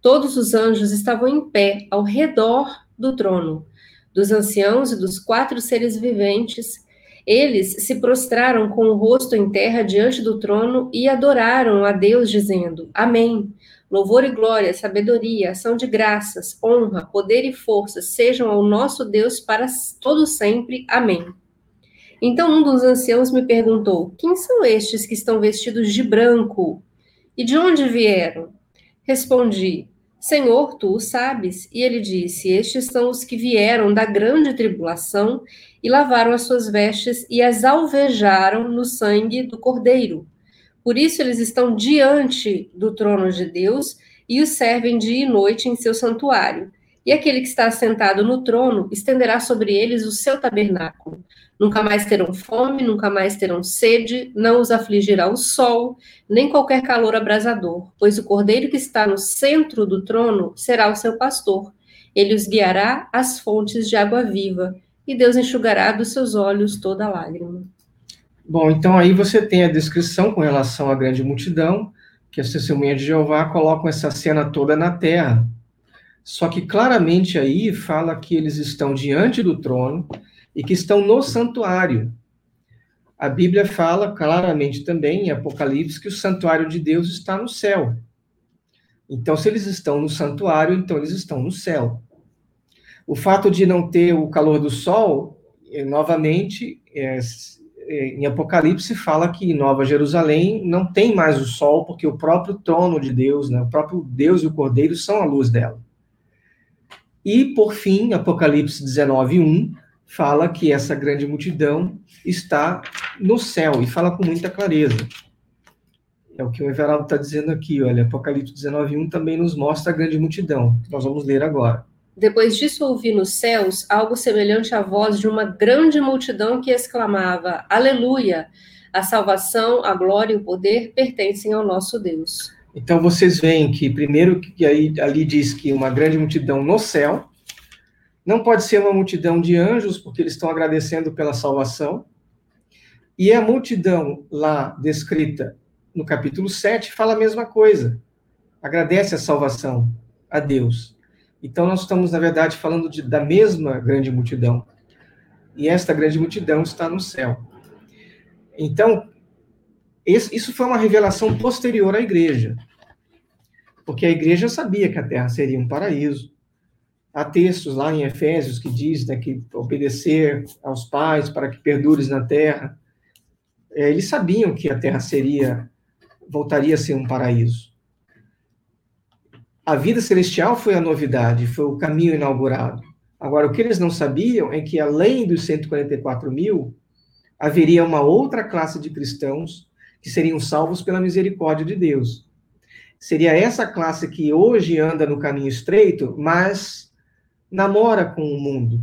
Todos os anjos estavam em pé ao redor do trono, dos anciãos e dos quatro seres viventes. Eles se prostraram com o rosto em terra diante do trono e adoraram a Deus, dizendo: Amém. Louvor e glória, sabedoria, ação de graças, honra, poder e força sejam ao nosso Deus para todo sempre. Amém. Então um dos anciãos me perguntou: Quem são estes que estão vestidos de branco? E de onde vieram? Respondi: Senhor, tu o sabes. E ele disse: Estes são os que vieram da grande tribulação e lavaram as suas vestes e as alvejaram no sangue do Cordeiro. Por isso eles estão diante do trono de Deus e o servem dia e noite em seu santuário. E aquele que está sentado no trono estenderá sobre eles o seu tabernáculo. Nunca mais terão fome, nunca mais terão sede, não os afligirá o sol, nem qualquer calor abrasador, pois o cordeiro que está no centro do trono será o seu pastor. Ele os guiará às fontes de água viva, e Deus enxugará dos seus olhos toda lágrima. Bom, então aí você tem a descrição com relação à grande multidão, que as testemunhas de Jeová colocam essa cena toda na terra. Só que claramente aí fala que eles estão diante do trono e que estão no santuário. A Bíblia fala claramente também em Apocalipse que o santuário de Deus está no céu. Então, se eles estão no santuário, então eles estão no céu. O fato de não ter o calor do sol, eh, novamente, é, em Apocalipse fala que em Nova Jerusalém não tem mais o sol, porque o próprio trono de Deus, né, o próprio Deus e o Cordeiro são a luz dela. E, por fim, Apocalipse 19, 1, fala que essa grande multidão está no céu, e fala com muita clareza. É o que o Everaldo está dizendo aqui, olha, Apocalipse 19, 1 também nos mostra a grande multidão, que nós vamos ler agora. Depois disso ouvi nos céus algo semelhante à voz de uma grande multidão que exclamava: Aleluia! A salvação, a glória e o poder pertencem ao nosso Deus. Então vocês veem que primeiro que aí ali diz que uma grande multidão no céu não pode ser uma multidão de anjos porque eles estão agradecendo pela salvação. E a multidão lá descrita no capítulo 7 fala a mesma coisa. Agradece a salvação a Deus. Então, nós estamos, na verdade, falando de, da mesma grande multidão. E esta grande multidão está no céu. Então, isso foi uma revelação posterior à igreja. Porque a igreja sabia que a terra seria um paraíso. Há textos lá em Efésios que diz né, que obedecer aos pais para que perdures na terra. É, eles sabiam que a terra seria, voltaria a ser um paraíso. A vida celestial foi a novidade, foi o caminho inaugurado. Agora, o que eles não sabiam é que, além dos 144 mil, haveria uma outra classe de cristãos que seriam salvos pela misericórdia de Deus. Seria essa classe que hoje anda no caminho estreito, mas namora com o mundo.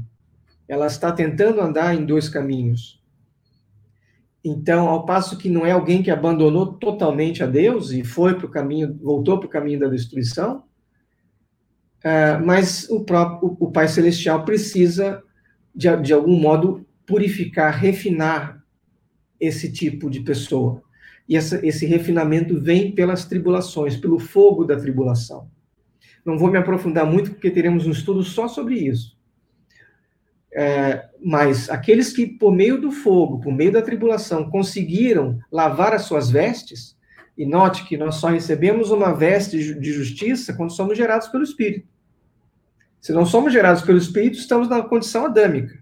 ela está tentando andar em dois caminhos. Então, ao passo que não é alguém que abandonou totalmente a Deus e foi para o caminho, voltou para o caminho da destruição, uh, mas o próprio o Pai Celestial precisa, de, de algum modo, purificar, refinar esse tipo de pessoa. E essa, esse refinamento vem pelas tribulações, pelo fogo da tribulação. Não vou me aprofundar muito, porque teremos um estudo só sobre isso. É, mas aqueles que, por meio do fogo, por meio da tribulação, conseguiram lavar as suas vestes, e note que nós só recebemos uma veste de justiça quando somos gerados pelo Espírito. Se não somos gerados pelo Espírito, estamos na condição adâmica.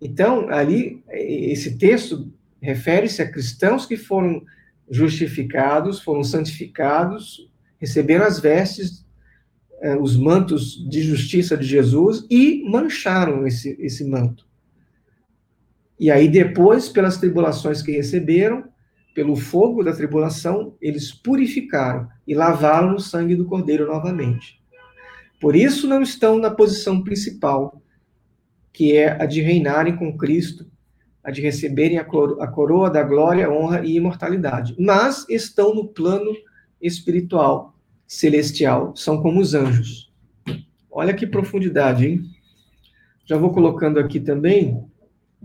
Então, ali, esse texto refere-se a cristãos que foram justificados, foram santificados, receberam as vestes, eh, os mantos de justiça de Jesus e mancharam esse, esse manto. E aí, depois, pelas tribulações que receberam, pelo fogo da tribulação, eles purificaram e lavaram no sangue do Cordeiro novamente. Por isso, não estão na posição principal, que é a de reinarem com Cristo, a de receberem a coroa da glória, honra e imortalidade. Mas estão no plano espiritual, celestial, são como os anjos. Olha que profundidade, hein? Já vou colocando aqui também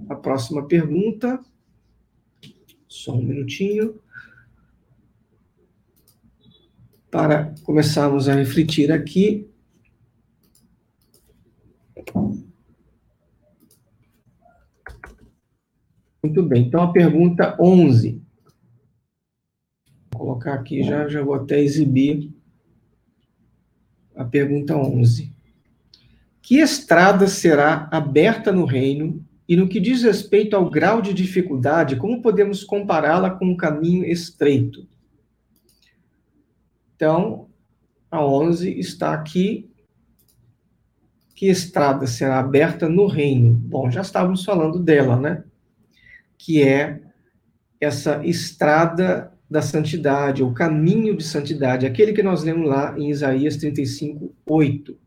a próxima pergunta. Só um minutinho. Para começarmos a refletir aqui. Muito bem, então a pergunta 11. Vou colocar aqui já, já vou até exibir a pergunta 11. Que estrada será aberta no reino e no que diz respeito ao grau de dificuldade, como podemos compará-la com um caminho estreito? Então, a 11 está aqui. Que estrada será aberta no reino? Bom, já estávamos falando dela, né? Que é essa estrada da santidade, o caminho de santidade, aquele que nós lemos lá em Isaías 35, 8.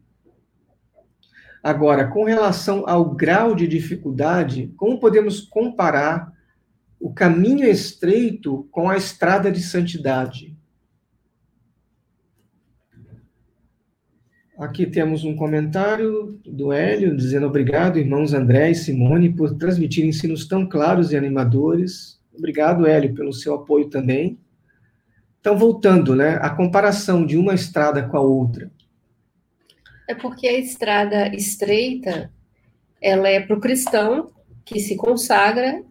Agora, com relação ao grau de dificuldade, como podemos comparar o caminho estreito com a estrada de santidade? Aqui temos um comentário do Hélio dizendo obrigado, irmãos André e Simone, por transmitir ensinos tão claros e animadores. Obrigado, Hélio, pelo seu apoio também. Então, voltando, né, a comparação de uma estrada com a outra. É porque a estrada estreita, ela é para o cristão que se consagra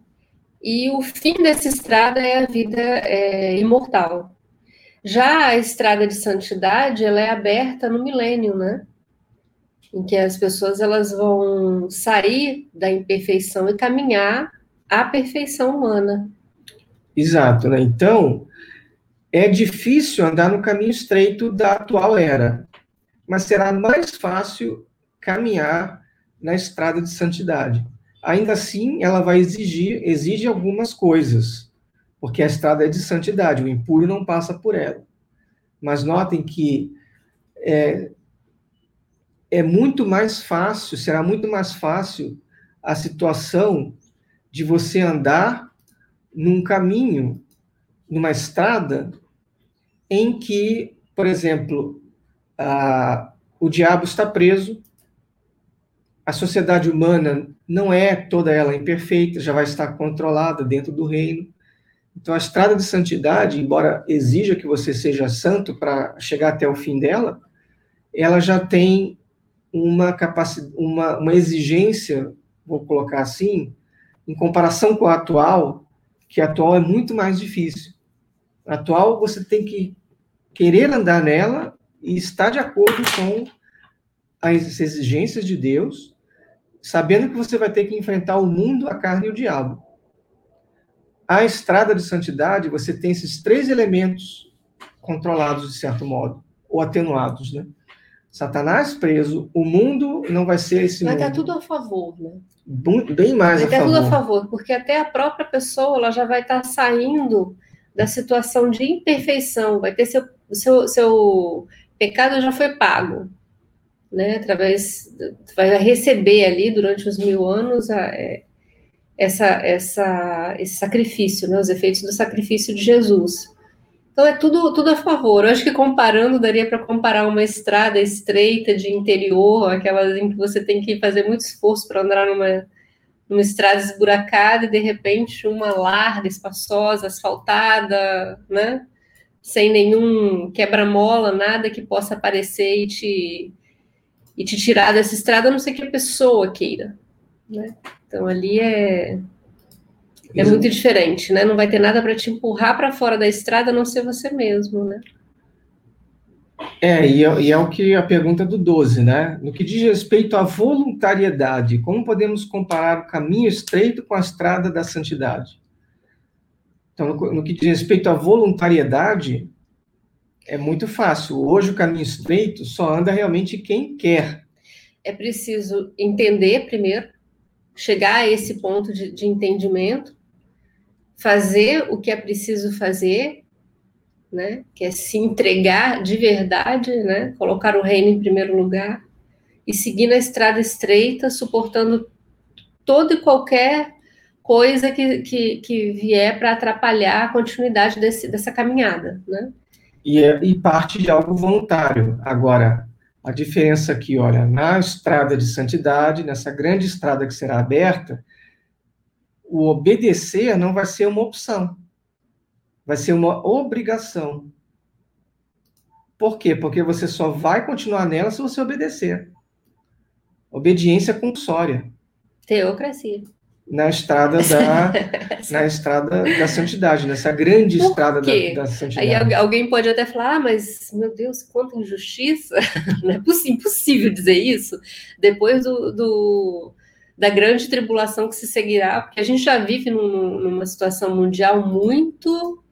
e o fim dessa estrada é a vida é, imortal. Já a estrada de santidade, ela é aberta no milênio, né? Em que as pessoas elas vão sair da imperfeição e caminhar à perfeição humana. Exato, né? Então, é difícil andar no caminho estreito da atual era, mas será mais fácil caminhar na estrada de santidade. Ainda assim, ela vai exigir, exige algumas coisas, porque a estrada é de santidade, o impuro não passa por ela. Mas notem que é, é muito mais fácil, será muito mais fácil a situação de você andar num caminho, numa estrada, em que, por exemplo, a, o diabo está preso, a sociedade humana não é toda ela imperfeita, já vai estar controlada dentro do reino. Então, a estrada de santidade, embora exija que você seja santo para chegar até o fim dela, ela já tem uma capacidade, uma, uma exigência, vou colocar assim, em comparação com a atual, que atual é muito mais difícil. A atual você tem que querer andar nela e estar de acordo com as exigências de Deus, sabendo que você vai ter que enfrentar o mundo, a carne e o diabo. A estrada de santidade, você tem esses três elementos controlados de certo modo, ou atenuados, né? Satanás preso, o mundo não vai ser esse vai mundo. Vai estar tudo a favor, né? Bem mais vai a favor. Vai estar tudo a favor, porque até a própria pessoa ela já vai estar saindo da situação de imperfeição, vai ter seu, seu, seu pecado já foi pago. né? Através, vai receber ali durante os mil anos a, é, essa, essa, esse sacrifício, né? Os efeitos do sacrifício de Jesus. Então é tudo, tudo a favor. Eu acho que comparando, daria para comparar uma estrada estreita de interior, aquelas em que você tem que fazer muito esforço para andar numa, numa estrada esburacada e de repente uma larga, espaçosa, asfaltada, né? Sem nenhum quebra-mola, nada que possa aparecer e te, e te tirar dessa estrada, a não ser que a pessoa queira, né? Então ali é é muito diferente, né? Não vai ter nada para te empurrar para fora da estrada, a não ser você mesmo, né? É e, é, e é o que a pergunta do 12, né? No que diz respeito à voluntariedade, como podemos comparar o caminho estreito com a estrada da santidade? Então, no, no que diz respeito à voluntariedade, é muito fácil. Hoje, o caminho estreito só anda realmente quem quer. É preciso entender primeiro, chegar a esse ponto de, de entendimento, fazer o que é preciso fazer, né? Que é se entregar de verdade, né? Colocar o reino em primeiro lugar e seguir na estrada estreita, suportando toda e qualquer coisa que, que, que vier para atrapalhar a continuidade desse, dessa caminhada, né? E, é, e parte de algo voluntário. Agora, a diferença aqui, olha, na estrada de santidade, nessa grande estrada que será aberta, o obedecer não vai ser uma opção, vai ser uma obrigação. Por quê? Porque você só vai continuar nela se você obedecer. Obediência compulsória. Teocracia. Na estrada da, na estrada da santidade, nessa grande Por estrada da, da, santidade. Aí alguém pode até falar, ah, mas, meu Deus, quanta injustiça. Não é impossível dizer isso. Depois do, do da grande tribulação que se seguirá, porque a gente já vive num, numa situação mundial muito,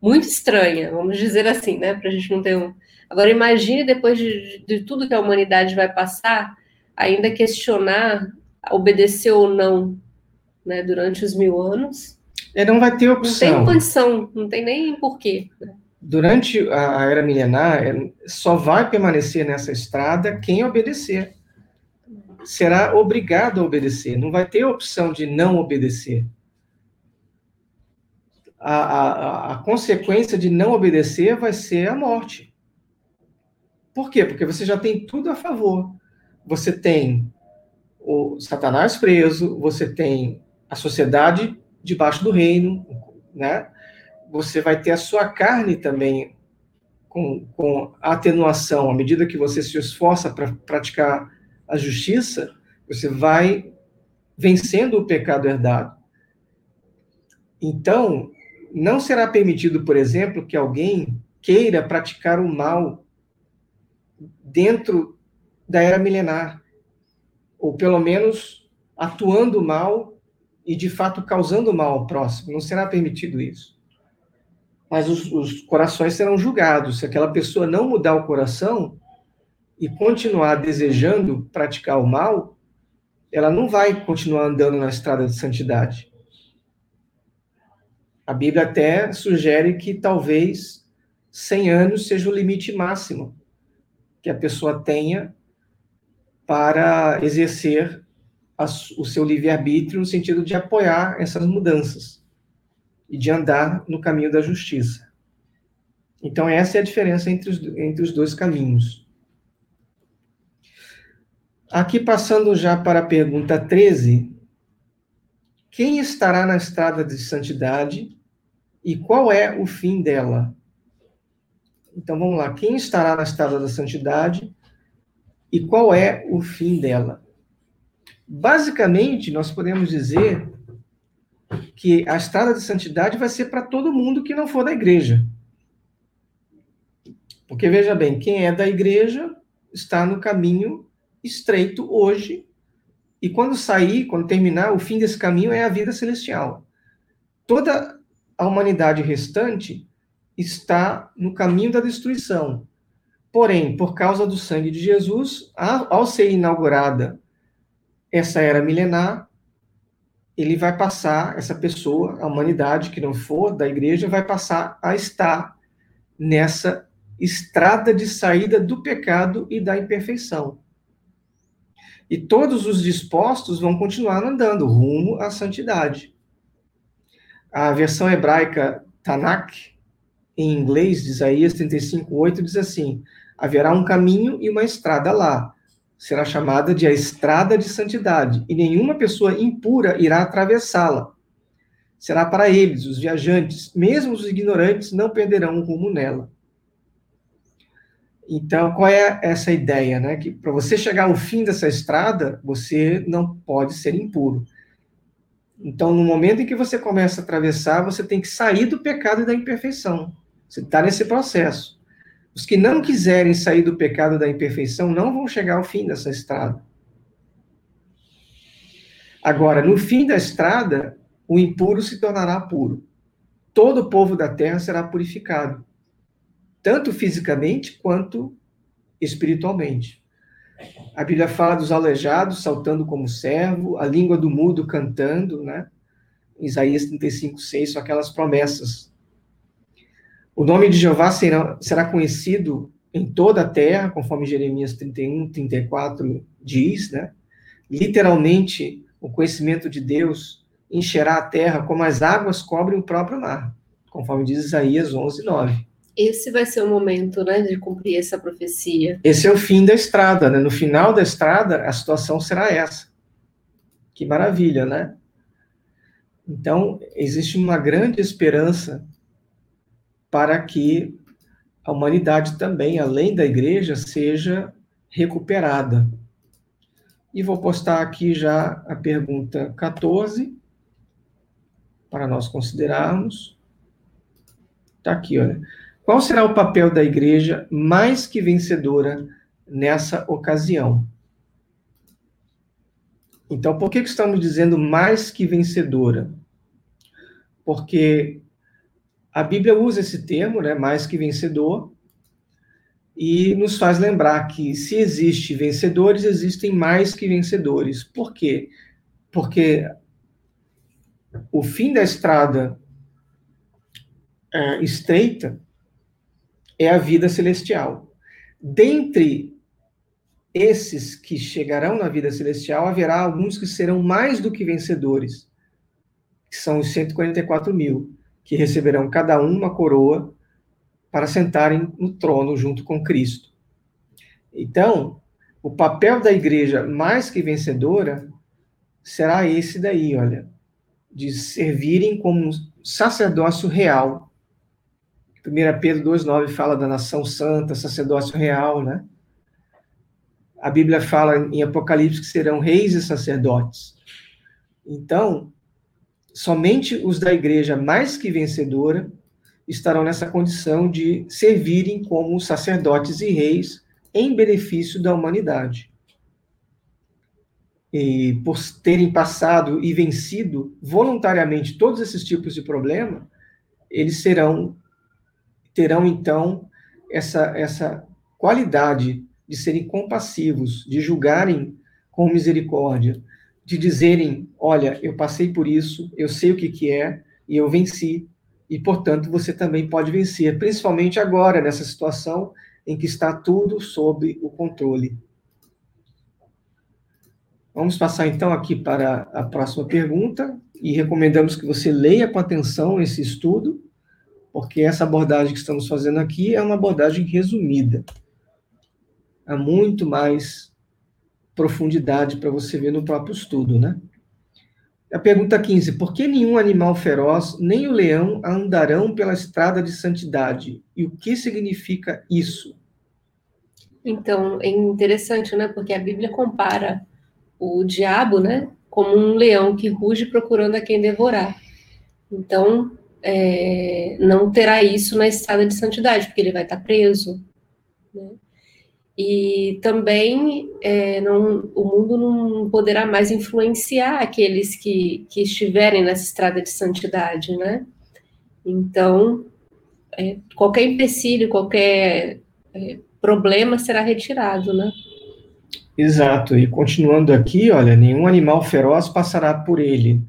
muito estranha, vamos dizer assim, né? Para a gente não ter um. Agora, imagine depois de, de tudo que a humanidade vai passar, ainda questionar obedecer ou não, né? Durante os mil anos. É, não vai ter opção. Não tem condição, não tem nem porquê. Né? Durante a era milenar, é, só vai permanecer nessa estrada quem obedecer será obrigado a obedecer, não vai ter opção de não obedecer. A, a, a consequência de não obedecer vai ser a morte. Por quê? Porque você já tem tudo a favor. Você tem o Satanás preso, você tem a sociedade debaixo do reino, né? Você vai ter a sua carne também com, com atenuação, à medida que você se esforça para praticar a justiça, você vai vencendo o pecado herdado. Então, não será permitido, por exemplo, que alguém queira praticar o mal dentro da era milenar, ou pelo menos atuando mal e de fato causando mal ao próximo. Não será permitido isso. Mas os, os corações serão julgados. Se aquela pessoa não mudar o coração, e continuar desejando praticar o mal, ela não vai continuar andando na estrada de santidade. A Bíblia até sugere que talvez 100 anos seja o limite máximo que a pessoa tenha para exercer o seu livre-arbítrio no sentido de apoiar essas mudanças e de andar no caminho da justiça. Então, essa é a diferença entre os, entre os dois caminhos. Aqui passando já para a pergunta 13, quem estará na estrada de santidade e qual é o fim dela? Então vamos lá, quem estará na estrada da santidade e qual é o fim dela? Basicamente, nós podemos dizer que a estrada de santidade vai ser para todo mundo que não for da igreja. Porque veja bem, quem é da igreja está no caminho estreito hoje, e quando sair, quando terminar, o fim desse caminho é a vida celestial. Toda a humanidade restante está no caminho da destruição. Porém, por causa do sangue de Jesus, ao ser inaugurada essa era milenar, ele vai passar, essa pessoa, a humanidade que não for da igreja, vai passar a estar nessa estrada de saída do pecado e da imperfeição E todos os dispostos vão continuar andando rumo à santidade. A versão hebraica Tanakh, em inglês, de Isaías 35:8 diz assim: Haverá um caminho e uma estrada lá. Será chamada de a estrada de santidade, e nenhuma pessoa impura irá atravessá-la. Será para eles, os viajantes, mesmo os ignorantes, não perderão o rumo nela. Então, qual é essa ideia, né? Que para você chegar ao fim dessa estrada, você não pode ser impuro. Então, no momento em que você começa a atravessar, você tem que sair do pecado e da imperfeição. Você está nesse processo. Os que não quiserem sair do pecado e da imperfeição não vão chegar ao fim dessa estrada. Agora, no fim da estrada, o impuro se tornará puro. Todo o povo da terra será purificado, tanto fisicamente quanto espiritualmente. A Bíblia fala dos aleijados saltando como servo, a língua do mudo cantando, né? Isaías 35, 6, são aquelas promessas. O nome de Jeová será, será conhecido em toda a terra, conforme Jeremias 31, 34 diz, né? Literalmente, o conhecimento de Deus encherá a terra como as águas cobrem o próprio mar, conforme diz Isaías 11, 9. Esse vai ser o momento, né, de cumprir essa profecia. Esse é o fim da estrada, né? No final da estrada, a situação será essa. Que maravilha, né? Então, existe uma grande esperança para que a humanidade também, além da igreja, seja recuperada. E vou postar aqui já a pergunta 14, para nós considerarmos. Está aqui, olha. Qual será o papel da igreja mais que vencedora nessa ocasião? Então, por que, estamos dizendo mais que vencedora? Porque a Bíblia usa esse termo, né, mais que vencedor, e nos faz lembrar que se existe vencedores, existem mais que vencedores. Por quê? Porque o fim da estrada é, estreita é a vida celestial. Dentre esses que chegarão na vida celestial, haverá alguns que serão mais do que vencedores, que são os 144 mil, que receberão cada um uma coroa para sentarem no trono junto com Cristo. Então, o papel da igreja mais que vencedora será esse daí, olha, de servirem como sacerdócio real 1 Pedro 2,9 fala da nação santa, sacerdócio real, né? A Bíblia fala em Apocalipse que serão reis e sacerdotes. Então, somente os da igreja mais que vencedora estarão nessa condição de servirem como sacerdotes e reis em benefício da humanidade. E por terem passado e vencido voluntariamente todos esses tipos de problema, eles serão terão então essa, essa qualidade de serem compassivos, de julgarem com misericórdia, de dizerem: olha, eu passei por isso, eu sei o que, que é e eu venci, e portanto você também pode vencer, principalmente agora, nessa situação em que está tudo sob o controle. Vamos passar então aqui para a próxima pergunta e recomendamos que você leia com atenção esse estudo porque essa abordagem que estamos fazendo aqui é uma abordagem resumida. Há muito mais profundidade para você ver no próprio estudo, né? A pergunta 15: Por que nenhum animal feroz, nem o leão, andarão pela estrada de santidade? E o que significa isso? Então, é interessante, né? Porque a Bíblia compara o diabo, né, como um leão que ruge procurando a quem devorar. Então, é, não terá isso na estrada de santidade, porque ele vai estar preso. Né? E também é, não, o mundo não poderá mais influenciar aqueles que, que estiverem nessa estrada de santidade, né? Então, é, qualquer empecilho, qualquer é, problema será retirado, né? Exato. E continuando aqui, olha, nenhum animal feroz passará por ele.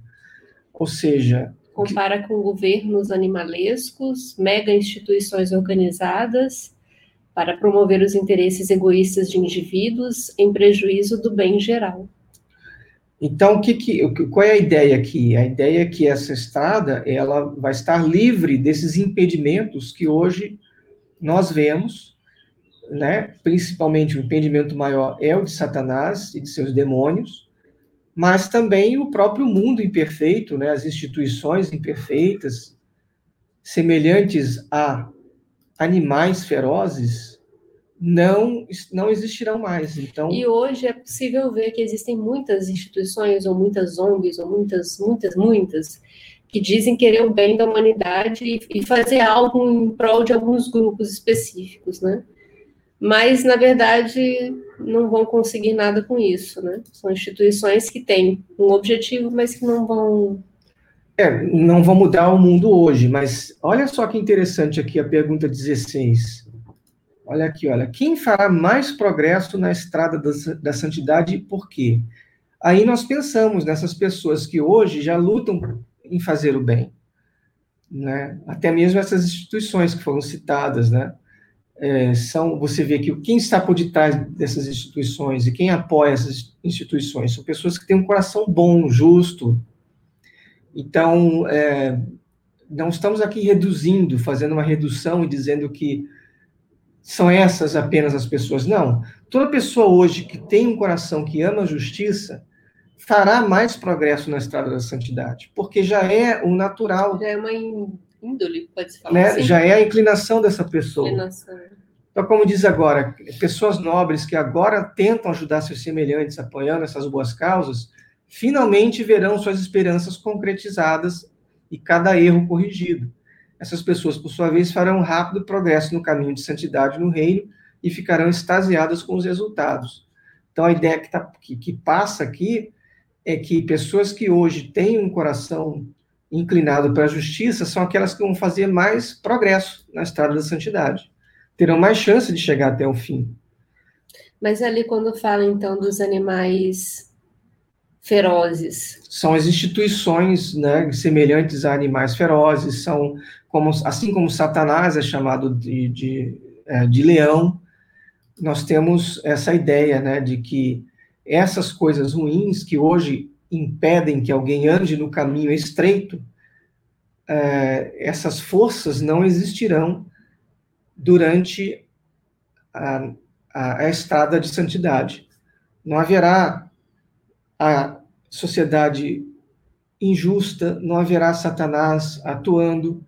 Ou seja, compara com governos animalescos, mega instituições organizadas, para promover os interesses egoístas de indivíduos em prejuízo do bem geral. Então, que, que, qual é a ideia aqui? A ideia é que essa estrada ela vai estar livre desses impedimentos que hoje nós vemos, né? principalmente o impedimento maior é o de Satanás e de seus demônios, mas também o próprio mundo imperfeito, né? as instituições imperfeitas, semelhantes a animais ferozes, não, não existirão mais. Então, e hoje é possível ver que existem muitas instituições, ou muitas ONGs, ou muitas, muitas, muitas, que dizem querer o bem da humanidade e, fazer algo em prol de alguns grupos específicos, né? Mas, na verdade, não vão conseguir nada com isso, né? São instituições que têm um objetivo, mas que não vão é, não vão mudar o mundo hoje, mas olha só que interessante aqui a pergunta 16. Olha aqui, olha. Quem fará mais progresso na estrada da, da santidade e por quê? Aí nós pensamos nessas pessoas que hoje já lutam em fazer o bem. Né? Até mesmo essas instituições que foram citadas, né? É, são, você vê que quem está por detrás dessas instituições e quem apoia essas instituições são pessoas que têm um coração bom, justo. Então, é, não estamos aqui reduzindo, fazendo uma redução e dizendo que são essas apenas as pessoas. Não. Toda pessoa hoje que tem um coração que ama a justiça fará mais progresso na estrada da santidade, porque já é o natural. Já é uma índole, pode se falar né? assim. Já é a inclinação dessa pessoa. Inclinação. Então, como diz agora, pessoas nobres que agora tentam ajudar seus semelhantes, apoiando essas boas causas, finalmente verão suas esperanças concretizadas e cada erro corrigido. Essas pessoas, por sua vez, farão um rápido progresso no caminho de santidade no reino e ficarão extasiadas com os resultados. Então, a ideia que, tá, que, que passa aqui é que pessoas que hoje têm um coração inclinado para a justiça são aquelas que vão fazer mais progresso na estrada da santidade. Terão mais chance de chegar até o fim. Mas ali, quando fala, então, dos animais ferozes. São as instituições né, semelhantes a animais ferozes, são como, assim como Satanás é chamado de, de, é, de leão, nós temos essa ideia né, de que essas coisas ruins que hoje impedem que alguém ande no caminho estreito, é, essas forças não existirão durante a, a, a estrada de santidade. Não haverá a sociedade injusta, não haverá Satanás atuando,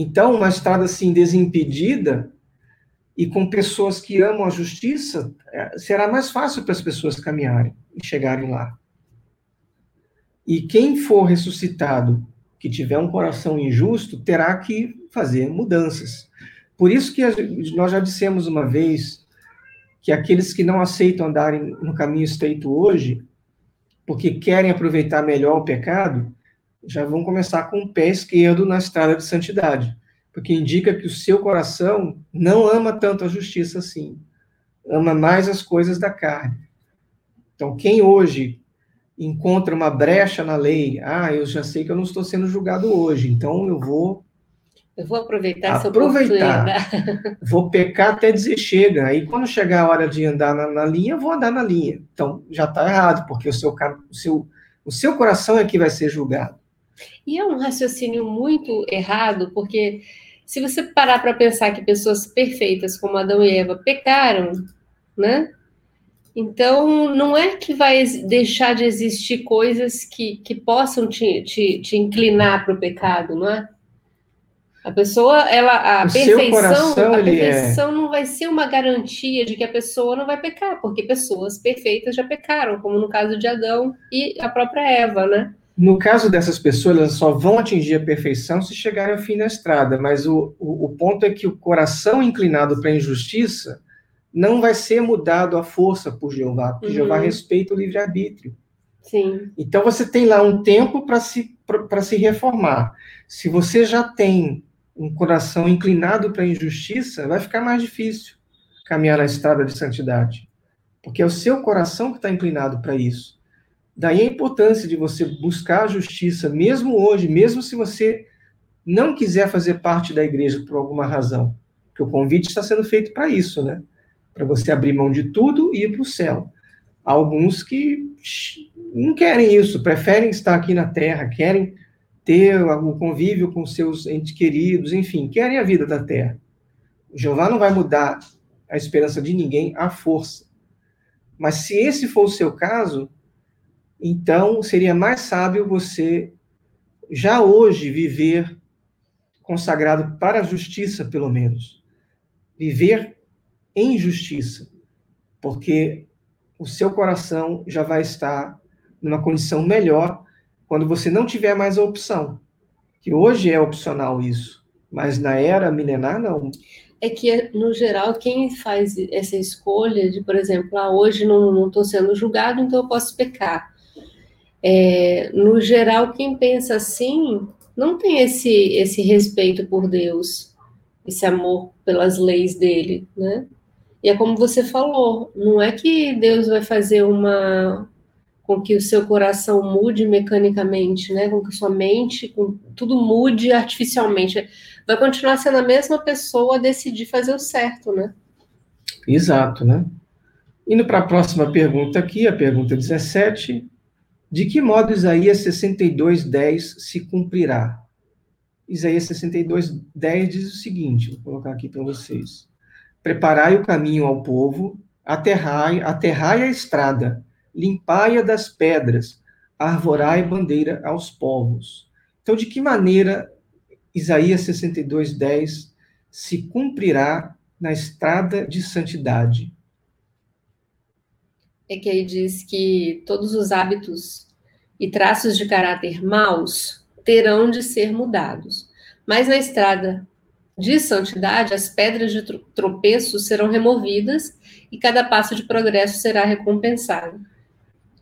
então, uma estrada assim desimpedida e com pessoas que amam a justiça, é, será mais fácil para as pessoas caminharem e chegarem lá. E quem for ressuscitado, que tiver um coração injusto, terá que fazer mudanças. Por isso que nós já dissemos uma vez que aqueles que não aceitam andarem no caminho estreito hoje, porque querem aproveitar melhor o pecado, já vão começar com o pé esquerdo na estrada de santidade, porque indica que o seu coração não ama tanto a justiça assim, ama mais as coisas da carne. Então, quem hoje encontra uma brecha na lei, ah, eu já sei que eu não estou sendo julgado hoje, então eu vou eu vou aproveitar essa aproveitar. Vou pecar até dizer chega. Aí quando chegar a hora de andar na, na linha, eu vou andar na linha. Então já está errado, porque o seu, o, seu, o seu coração é que vai ser julgado. E é um raciocínio muito errado, porque se você parar para pensar que pessoas perfeitas como Adão e Eva pecaram, né? Então, não é que vai deixar de existir coisas que, que possam te, te, te inclinar para o pecado, não é? A pessoa, ela, a o perfeição, coração, a é perfeição é... não vai ser uma garantia de que a pessoa não vai pecar, porque pessoas perfeitas já pecaram, como no caso de Adão e a própria Eva, né? No caso dessas pessoas, elas só vão atingir a perfeição se chegarem ao fim da estrada, mas o, o, o ponto é que o coração inclinado para a injustiça não vai ser mudado à força por Jeová, porque uhum. Jeová respeita o livre-arbítrio. Sim. Então você tem lá um tempo para se, se reformar. Se você já tem um coração inclinado para a injustiça, vai ficar mais difícil caminhar na estrada de santidade. Porque é o seu coração que está inclinado para isso. Daí a importância de você buscar a justiça, mesmo hoje, mesmo se você não quiser fazer parte da igreja por alguma razão. Porque o convite está sendo feito para isso, né? Para você abrir mão de tudo e ir para o céu. Há alguns que não querem isso, preferem estar aqui na terra, querem ter o convívio com seus entes queridos, enfim, querem a vida da terra. Jeová não vai mudar a esperança de ninguém à força. Mas se esse for o seu caso, então seria mais sábio você já hoje viver consagrado para a justiça, pelo menos. Viver em justiça, porque o seu coração já vai estar numa condição melhor quando você não tiver mais a opção. Que hoje é opcional isso, mas na era milenar não. É que, no geral, quem faz essa escolha de, por exemplo, ah, hoje não estou sendo julgado, então eu posso pecar. É, no geral, quem pensa assim não tem esse, esse respeito por Deus, esse amor pelas leis dele, né? E é como você falou, não é que Deus vai fazer uma com que o seu coração mude mecanicamente, né? Com que sua mente, com tudo mude artificialmente. Vai continuar sendo a mesma pessoa a decidir fazer o certo, né? Exato, né? Indo para a próxima pergunta aqui, a pergunta 17. De que modo Isaías 62, 10 se cumprirá? Isaías 62, 10 diz o seguinte, vou colocar aqui para vocês. Preparai o caminho ao povo, aterrai, aterrai a estrada, limpai-a das pedras, arvorai bandeira aos povos. Então, de que maneira Isaías 62, 10 se cumprirá na estrada de santidade? é que aí diz que todos os hábitos e traços de caráter maus terão de ser mudados. Mas na estrada de santidade, as pedras de tropeço serão removidas e cada passo de progresso será recompensado.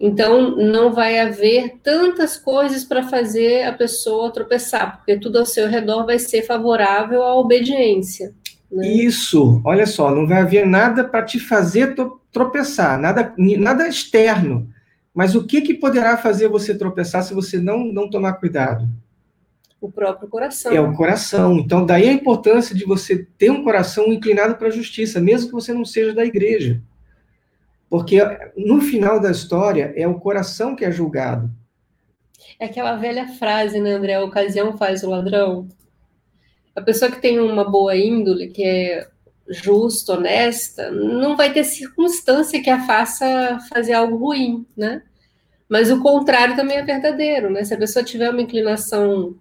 Então, não vai haver tantas coisas para fazer a pessoa tropeçar, porque tudo ao seu redor vai ser favorável à obediência. Né? Isso, olha só, não vai haver nada para te fazer tropeçar, nada, nada externo. Mas o que, que poderá fazer você tropeçar se você não, não tomar cuidado? O próprio coração. É o coração. Então, daí a importância de você ter um coração inclinado para a justiça, mesmo que você não seja da igreja. Porque no final da história é o coração que é julgado. É aquela velha frase, né, André? A ocasião faz o ladrão. A pessoa que tem uma boa índole, que é justa, honesta, não vai ter circunstância que a faça fazer algo ruim, né? Mas o contrário também é verdadeiro, né? Se a pessoa tiver uma inclinação,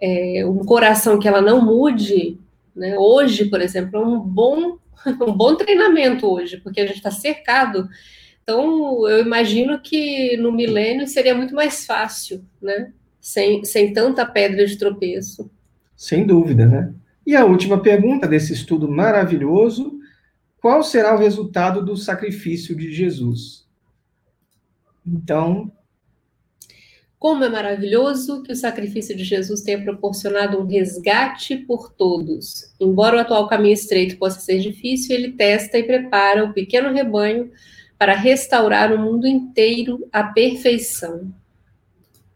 é, um coração que ela não mude, né? Hoje, por exemplo, é um bom, um bom treinamento hoje, porque a gente está cercado. Então, eu imagino que no milênio seria muito mais fácil, né? Sem, sem tanta pedra de tropeço. Sem dúvida, né? E a última pergunta desse estudo maravilhoso: qual será o resultado do sacrifício de Jesus? Então. Como é maravilhoso que o sacrifício de Jesus tenha proporcionado um resgate por todos. Embora o atual caminho estreito possa ser difícil, ele testa e prepara o pequeno rebanho para restaurar o mundo inteiro à perfeição.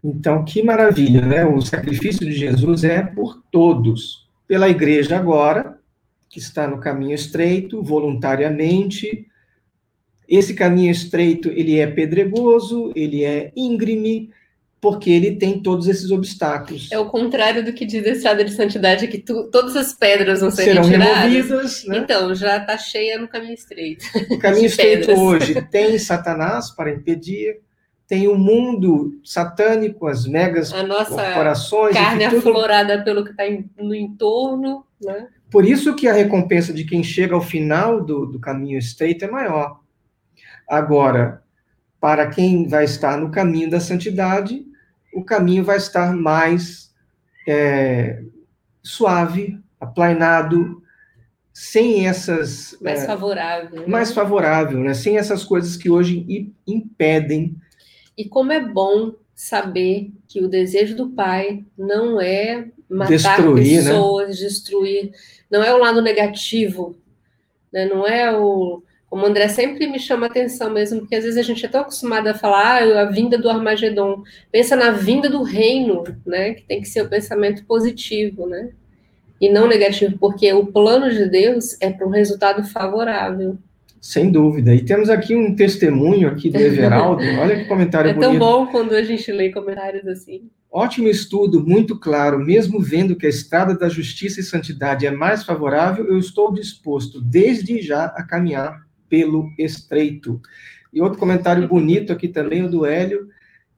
Então, que maravilha, né? O sacrifício de Jesus é por todos. Pela igreja agora, que está no caminho estreito, voluntariamente. Esse caminho estreito, ele é pedregoso, ele é íngreme, porque ele tem todos esses obstáculos. É o contrário do que diz a estrada de santidade, que tu, todas as pedras vão ser Serão retiradas. removidas. Né? Então, já está cheia no caminho estreito. O caminho estreito hoje tem Satanás para impedir, tem o um mundo satânico, as megas a nossa corporações. Carne tudo... aflorada pelo que está no entorno. Né? Por isso que a recompensa de quem chega ao final do, do caminho estreito é maior. Agora, para quem vai estar no caminho da santidade, o caminho vai estar mais é, suave, aplainado, sem essas mais é, favorável, né? mais favorável, né? Sem essas coisas que hoje impedem e como é bom saber que o desejo do pai não é matar destruir, né? pessoas, né? destruir, não é o lado negativo, né? não é o. Como o André sempre me chama atenção mesmo, porque às vezes a gente é tão acostumado a falar ah, a vinda do Armagedon. Pensa na vinda do reino, né? Que tem que ser o pensamento positivo, né? e não negativo, porque o plano de Deus é para um resultado favorável. Sem dúvida. E temos aqui um testemunho aqui do Everaldo. Olha que comentário bonito. É tão bom quando a gente lê comentários assim. Ótimo estudo, muito claro. Mesmo vendo que a estrada da justiça e santidade é mais favorável, eu estou disposto, desde já, a caminhar pelo estreito. E outro comentário bonito aqui também, o do Hélio.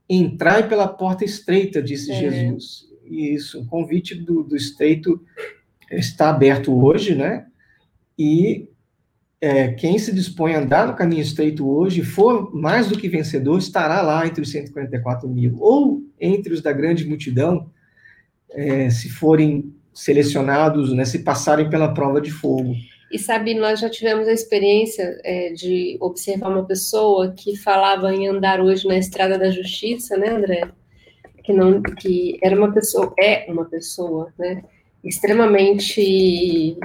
Entrai pela porta estreita, disse é. Jesus. Isso, o convite do, do estreito está aberto hoje, né? E é, quem se dispõe a andar no caminho estreito hoje, for mais do que vencedor, estará lá entre os 144 mil, ou entre os da grande multidão, é, se forem selecionados, né, se passarem pela prova de fogo. E sabe, nós já tivemos a experiência é, de observar uma pessoa que falava em andar hoje na estrada da justiça, né, André? Que não, que era uma pessoa, é uma pessoa, né, extremamente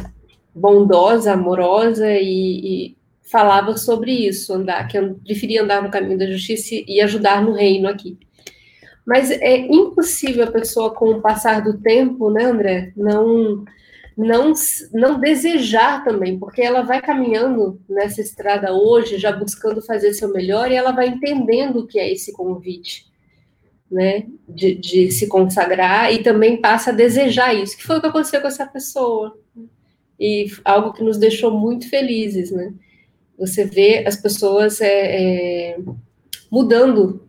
bondosa, amorosa e, e falava sobre isso, andar, que preferia andar no caminho da justiça e ajudar no reino aqui. Mas é impossível a pessoa, com o passar do tempo, né, André, não não não desejar também, porque ela vai caminhando nessa estrada hoje, já buscando fazer seu melhor, e ela vai entendendo o que é esse convite, né, de, de se consagrar, e também passa a desejar isso, que foi o que aconteceu com essa pessoa e algo que nos deixou muito felizes, né? Você vê as pessoas é, é, mudando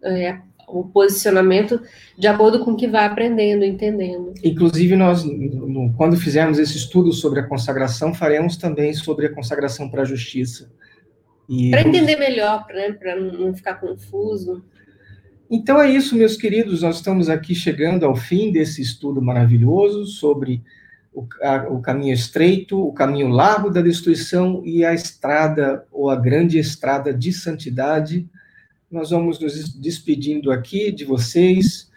é, o posicionamento de acordo com o que vai aprendendo, entendendo. Inclusive, nós, no, quando fizermos esse estudo sobre a consagração, faremos também sobre a consagração para a justiça. Para entender melhor, né, para não ficar confuso. Então é isso, meus queridos, nós estamos aqui chegando ao fim desse estudo maravilhoso sobre o, a, o caminho estreito, o caminho largo da destruição e a estrada, ou a grande estrada de santidade. Nós vamos nos despedindo aqui de vocês.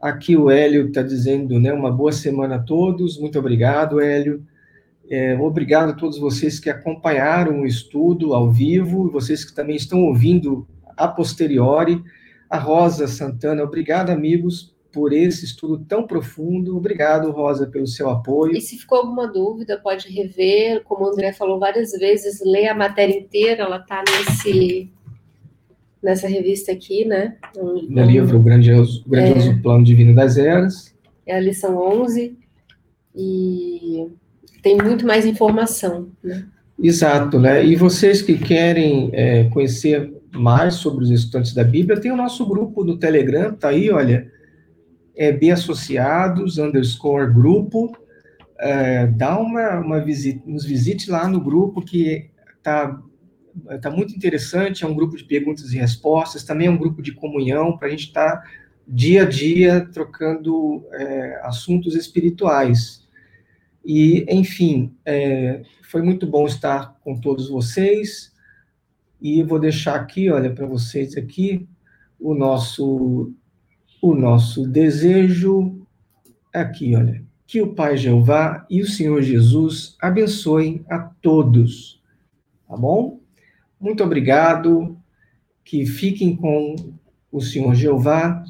Aqui o Hélio está dizendo, né, uma boa semana a todos. Muito obrigado, Hélio. É, obrigado a todos vocês que acompanharam o estudo ao vivo, vocês que também estão ouvindo a posteriori. A Rosa Santana, obrigado, amigos, por esse estudo tão profundo. Obrigado, Rosa, pelo seu apoio. E se ficou alguma dúvida, pode rever. Como o André falou várias vezes, lê a matéria inteira, ela está nesse nessa revista aqui, né? Um, no livro O Grandioso, o Grandioso é, Plano Divino das Eras. É a lição 11 e tem muito mais informação, né? Exato, né? E vocês que querem é, conhecer mais sobre os estudantes da Bíblia, tem o nosso grupo do Telegram, tá aí, olha, é B Associados, underscore grupo, é, dá uma, uma visita, nos visite lá no grupo que está tá muito interessante, é um grupo de perguntas e respostas, também é um grupo de comunhão para a gente estar tá, dia a dia trocando é, assuntos espirituais. E, enfim, é, foi muito bom estar com todos vocês, e vou deixar aqui, olha, para vocês aqui, o nosso o nosso desejo aqui, olha. Que o Pai Jeová e o Senhor Jesus abençoem a todos. Tá bom? Muito obrigado. Que fiquem com o Senhor Jeová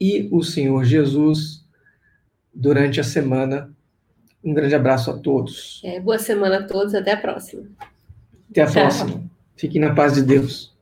e o Senhor Jesus durante a semana. Um grande abraço a todos. É, boa semana a todos. Até a próxima. Até a Tchau. próxima. Fiquem na paz de Deus.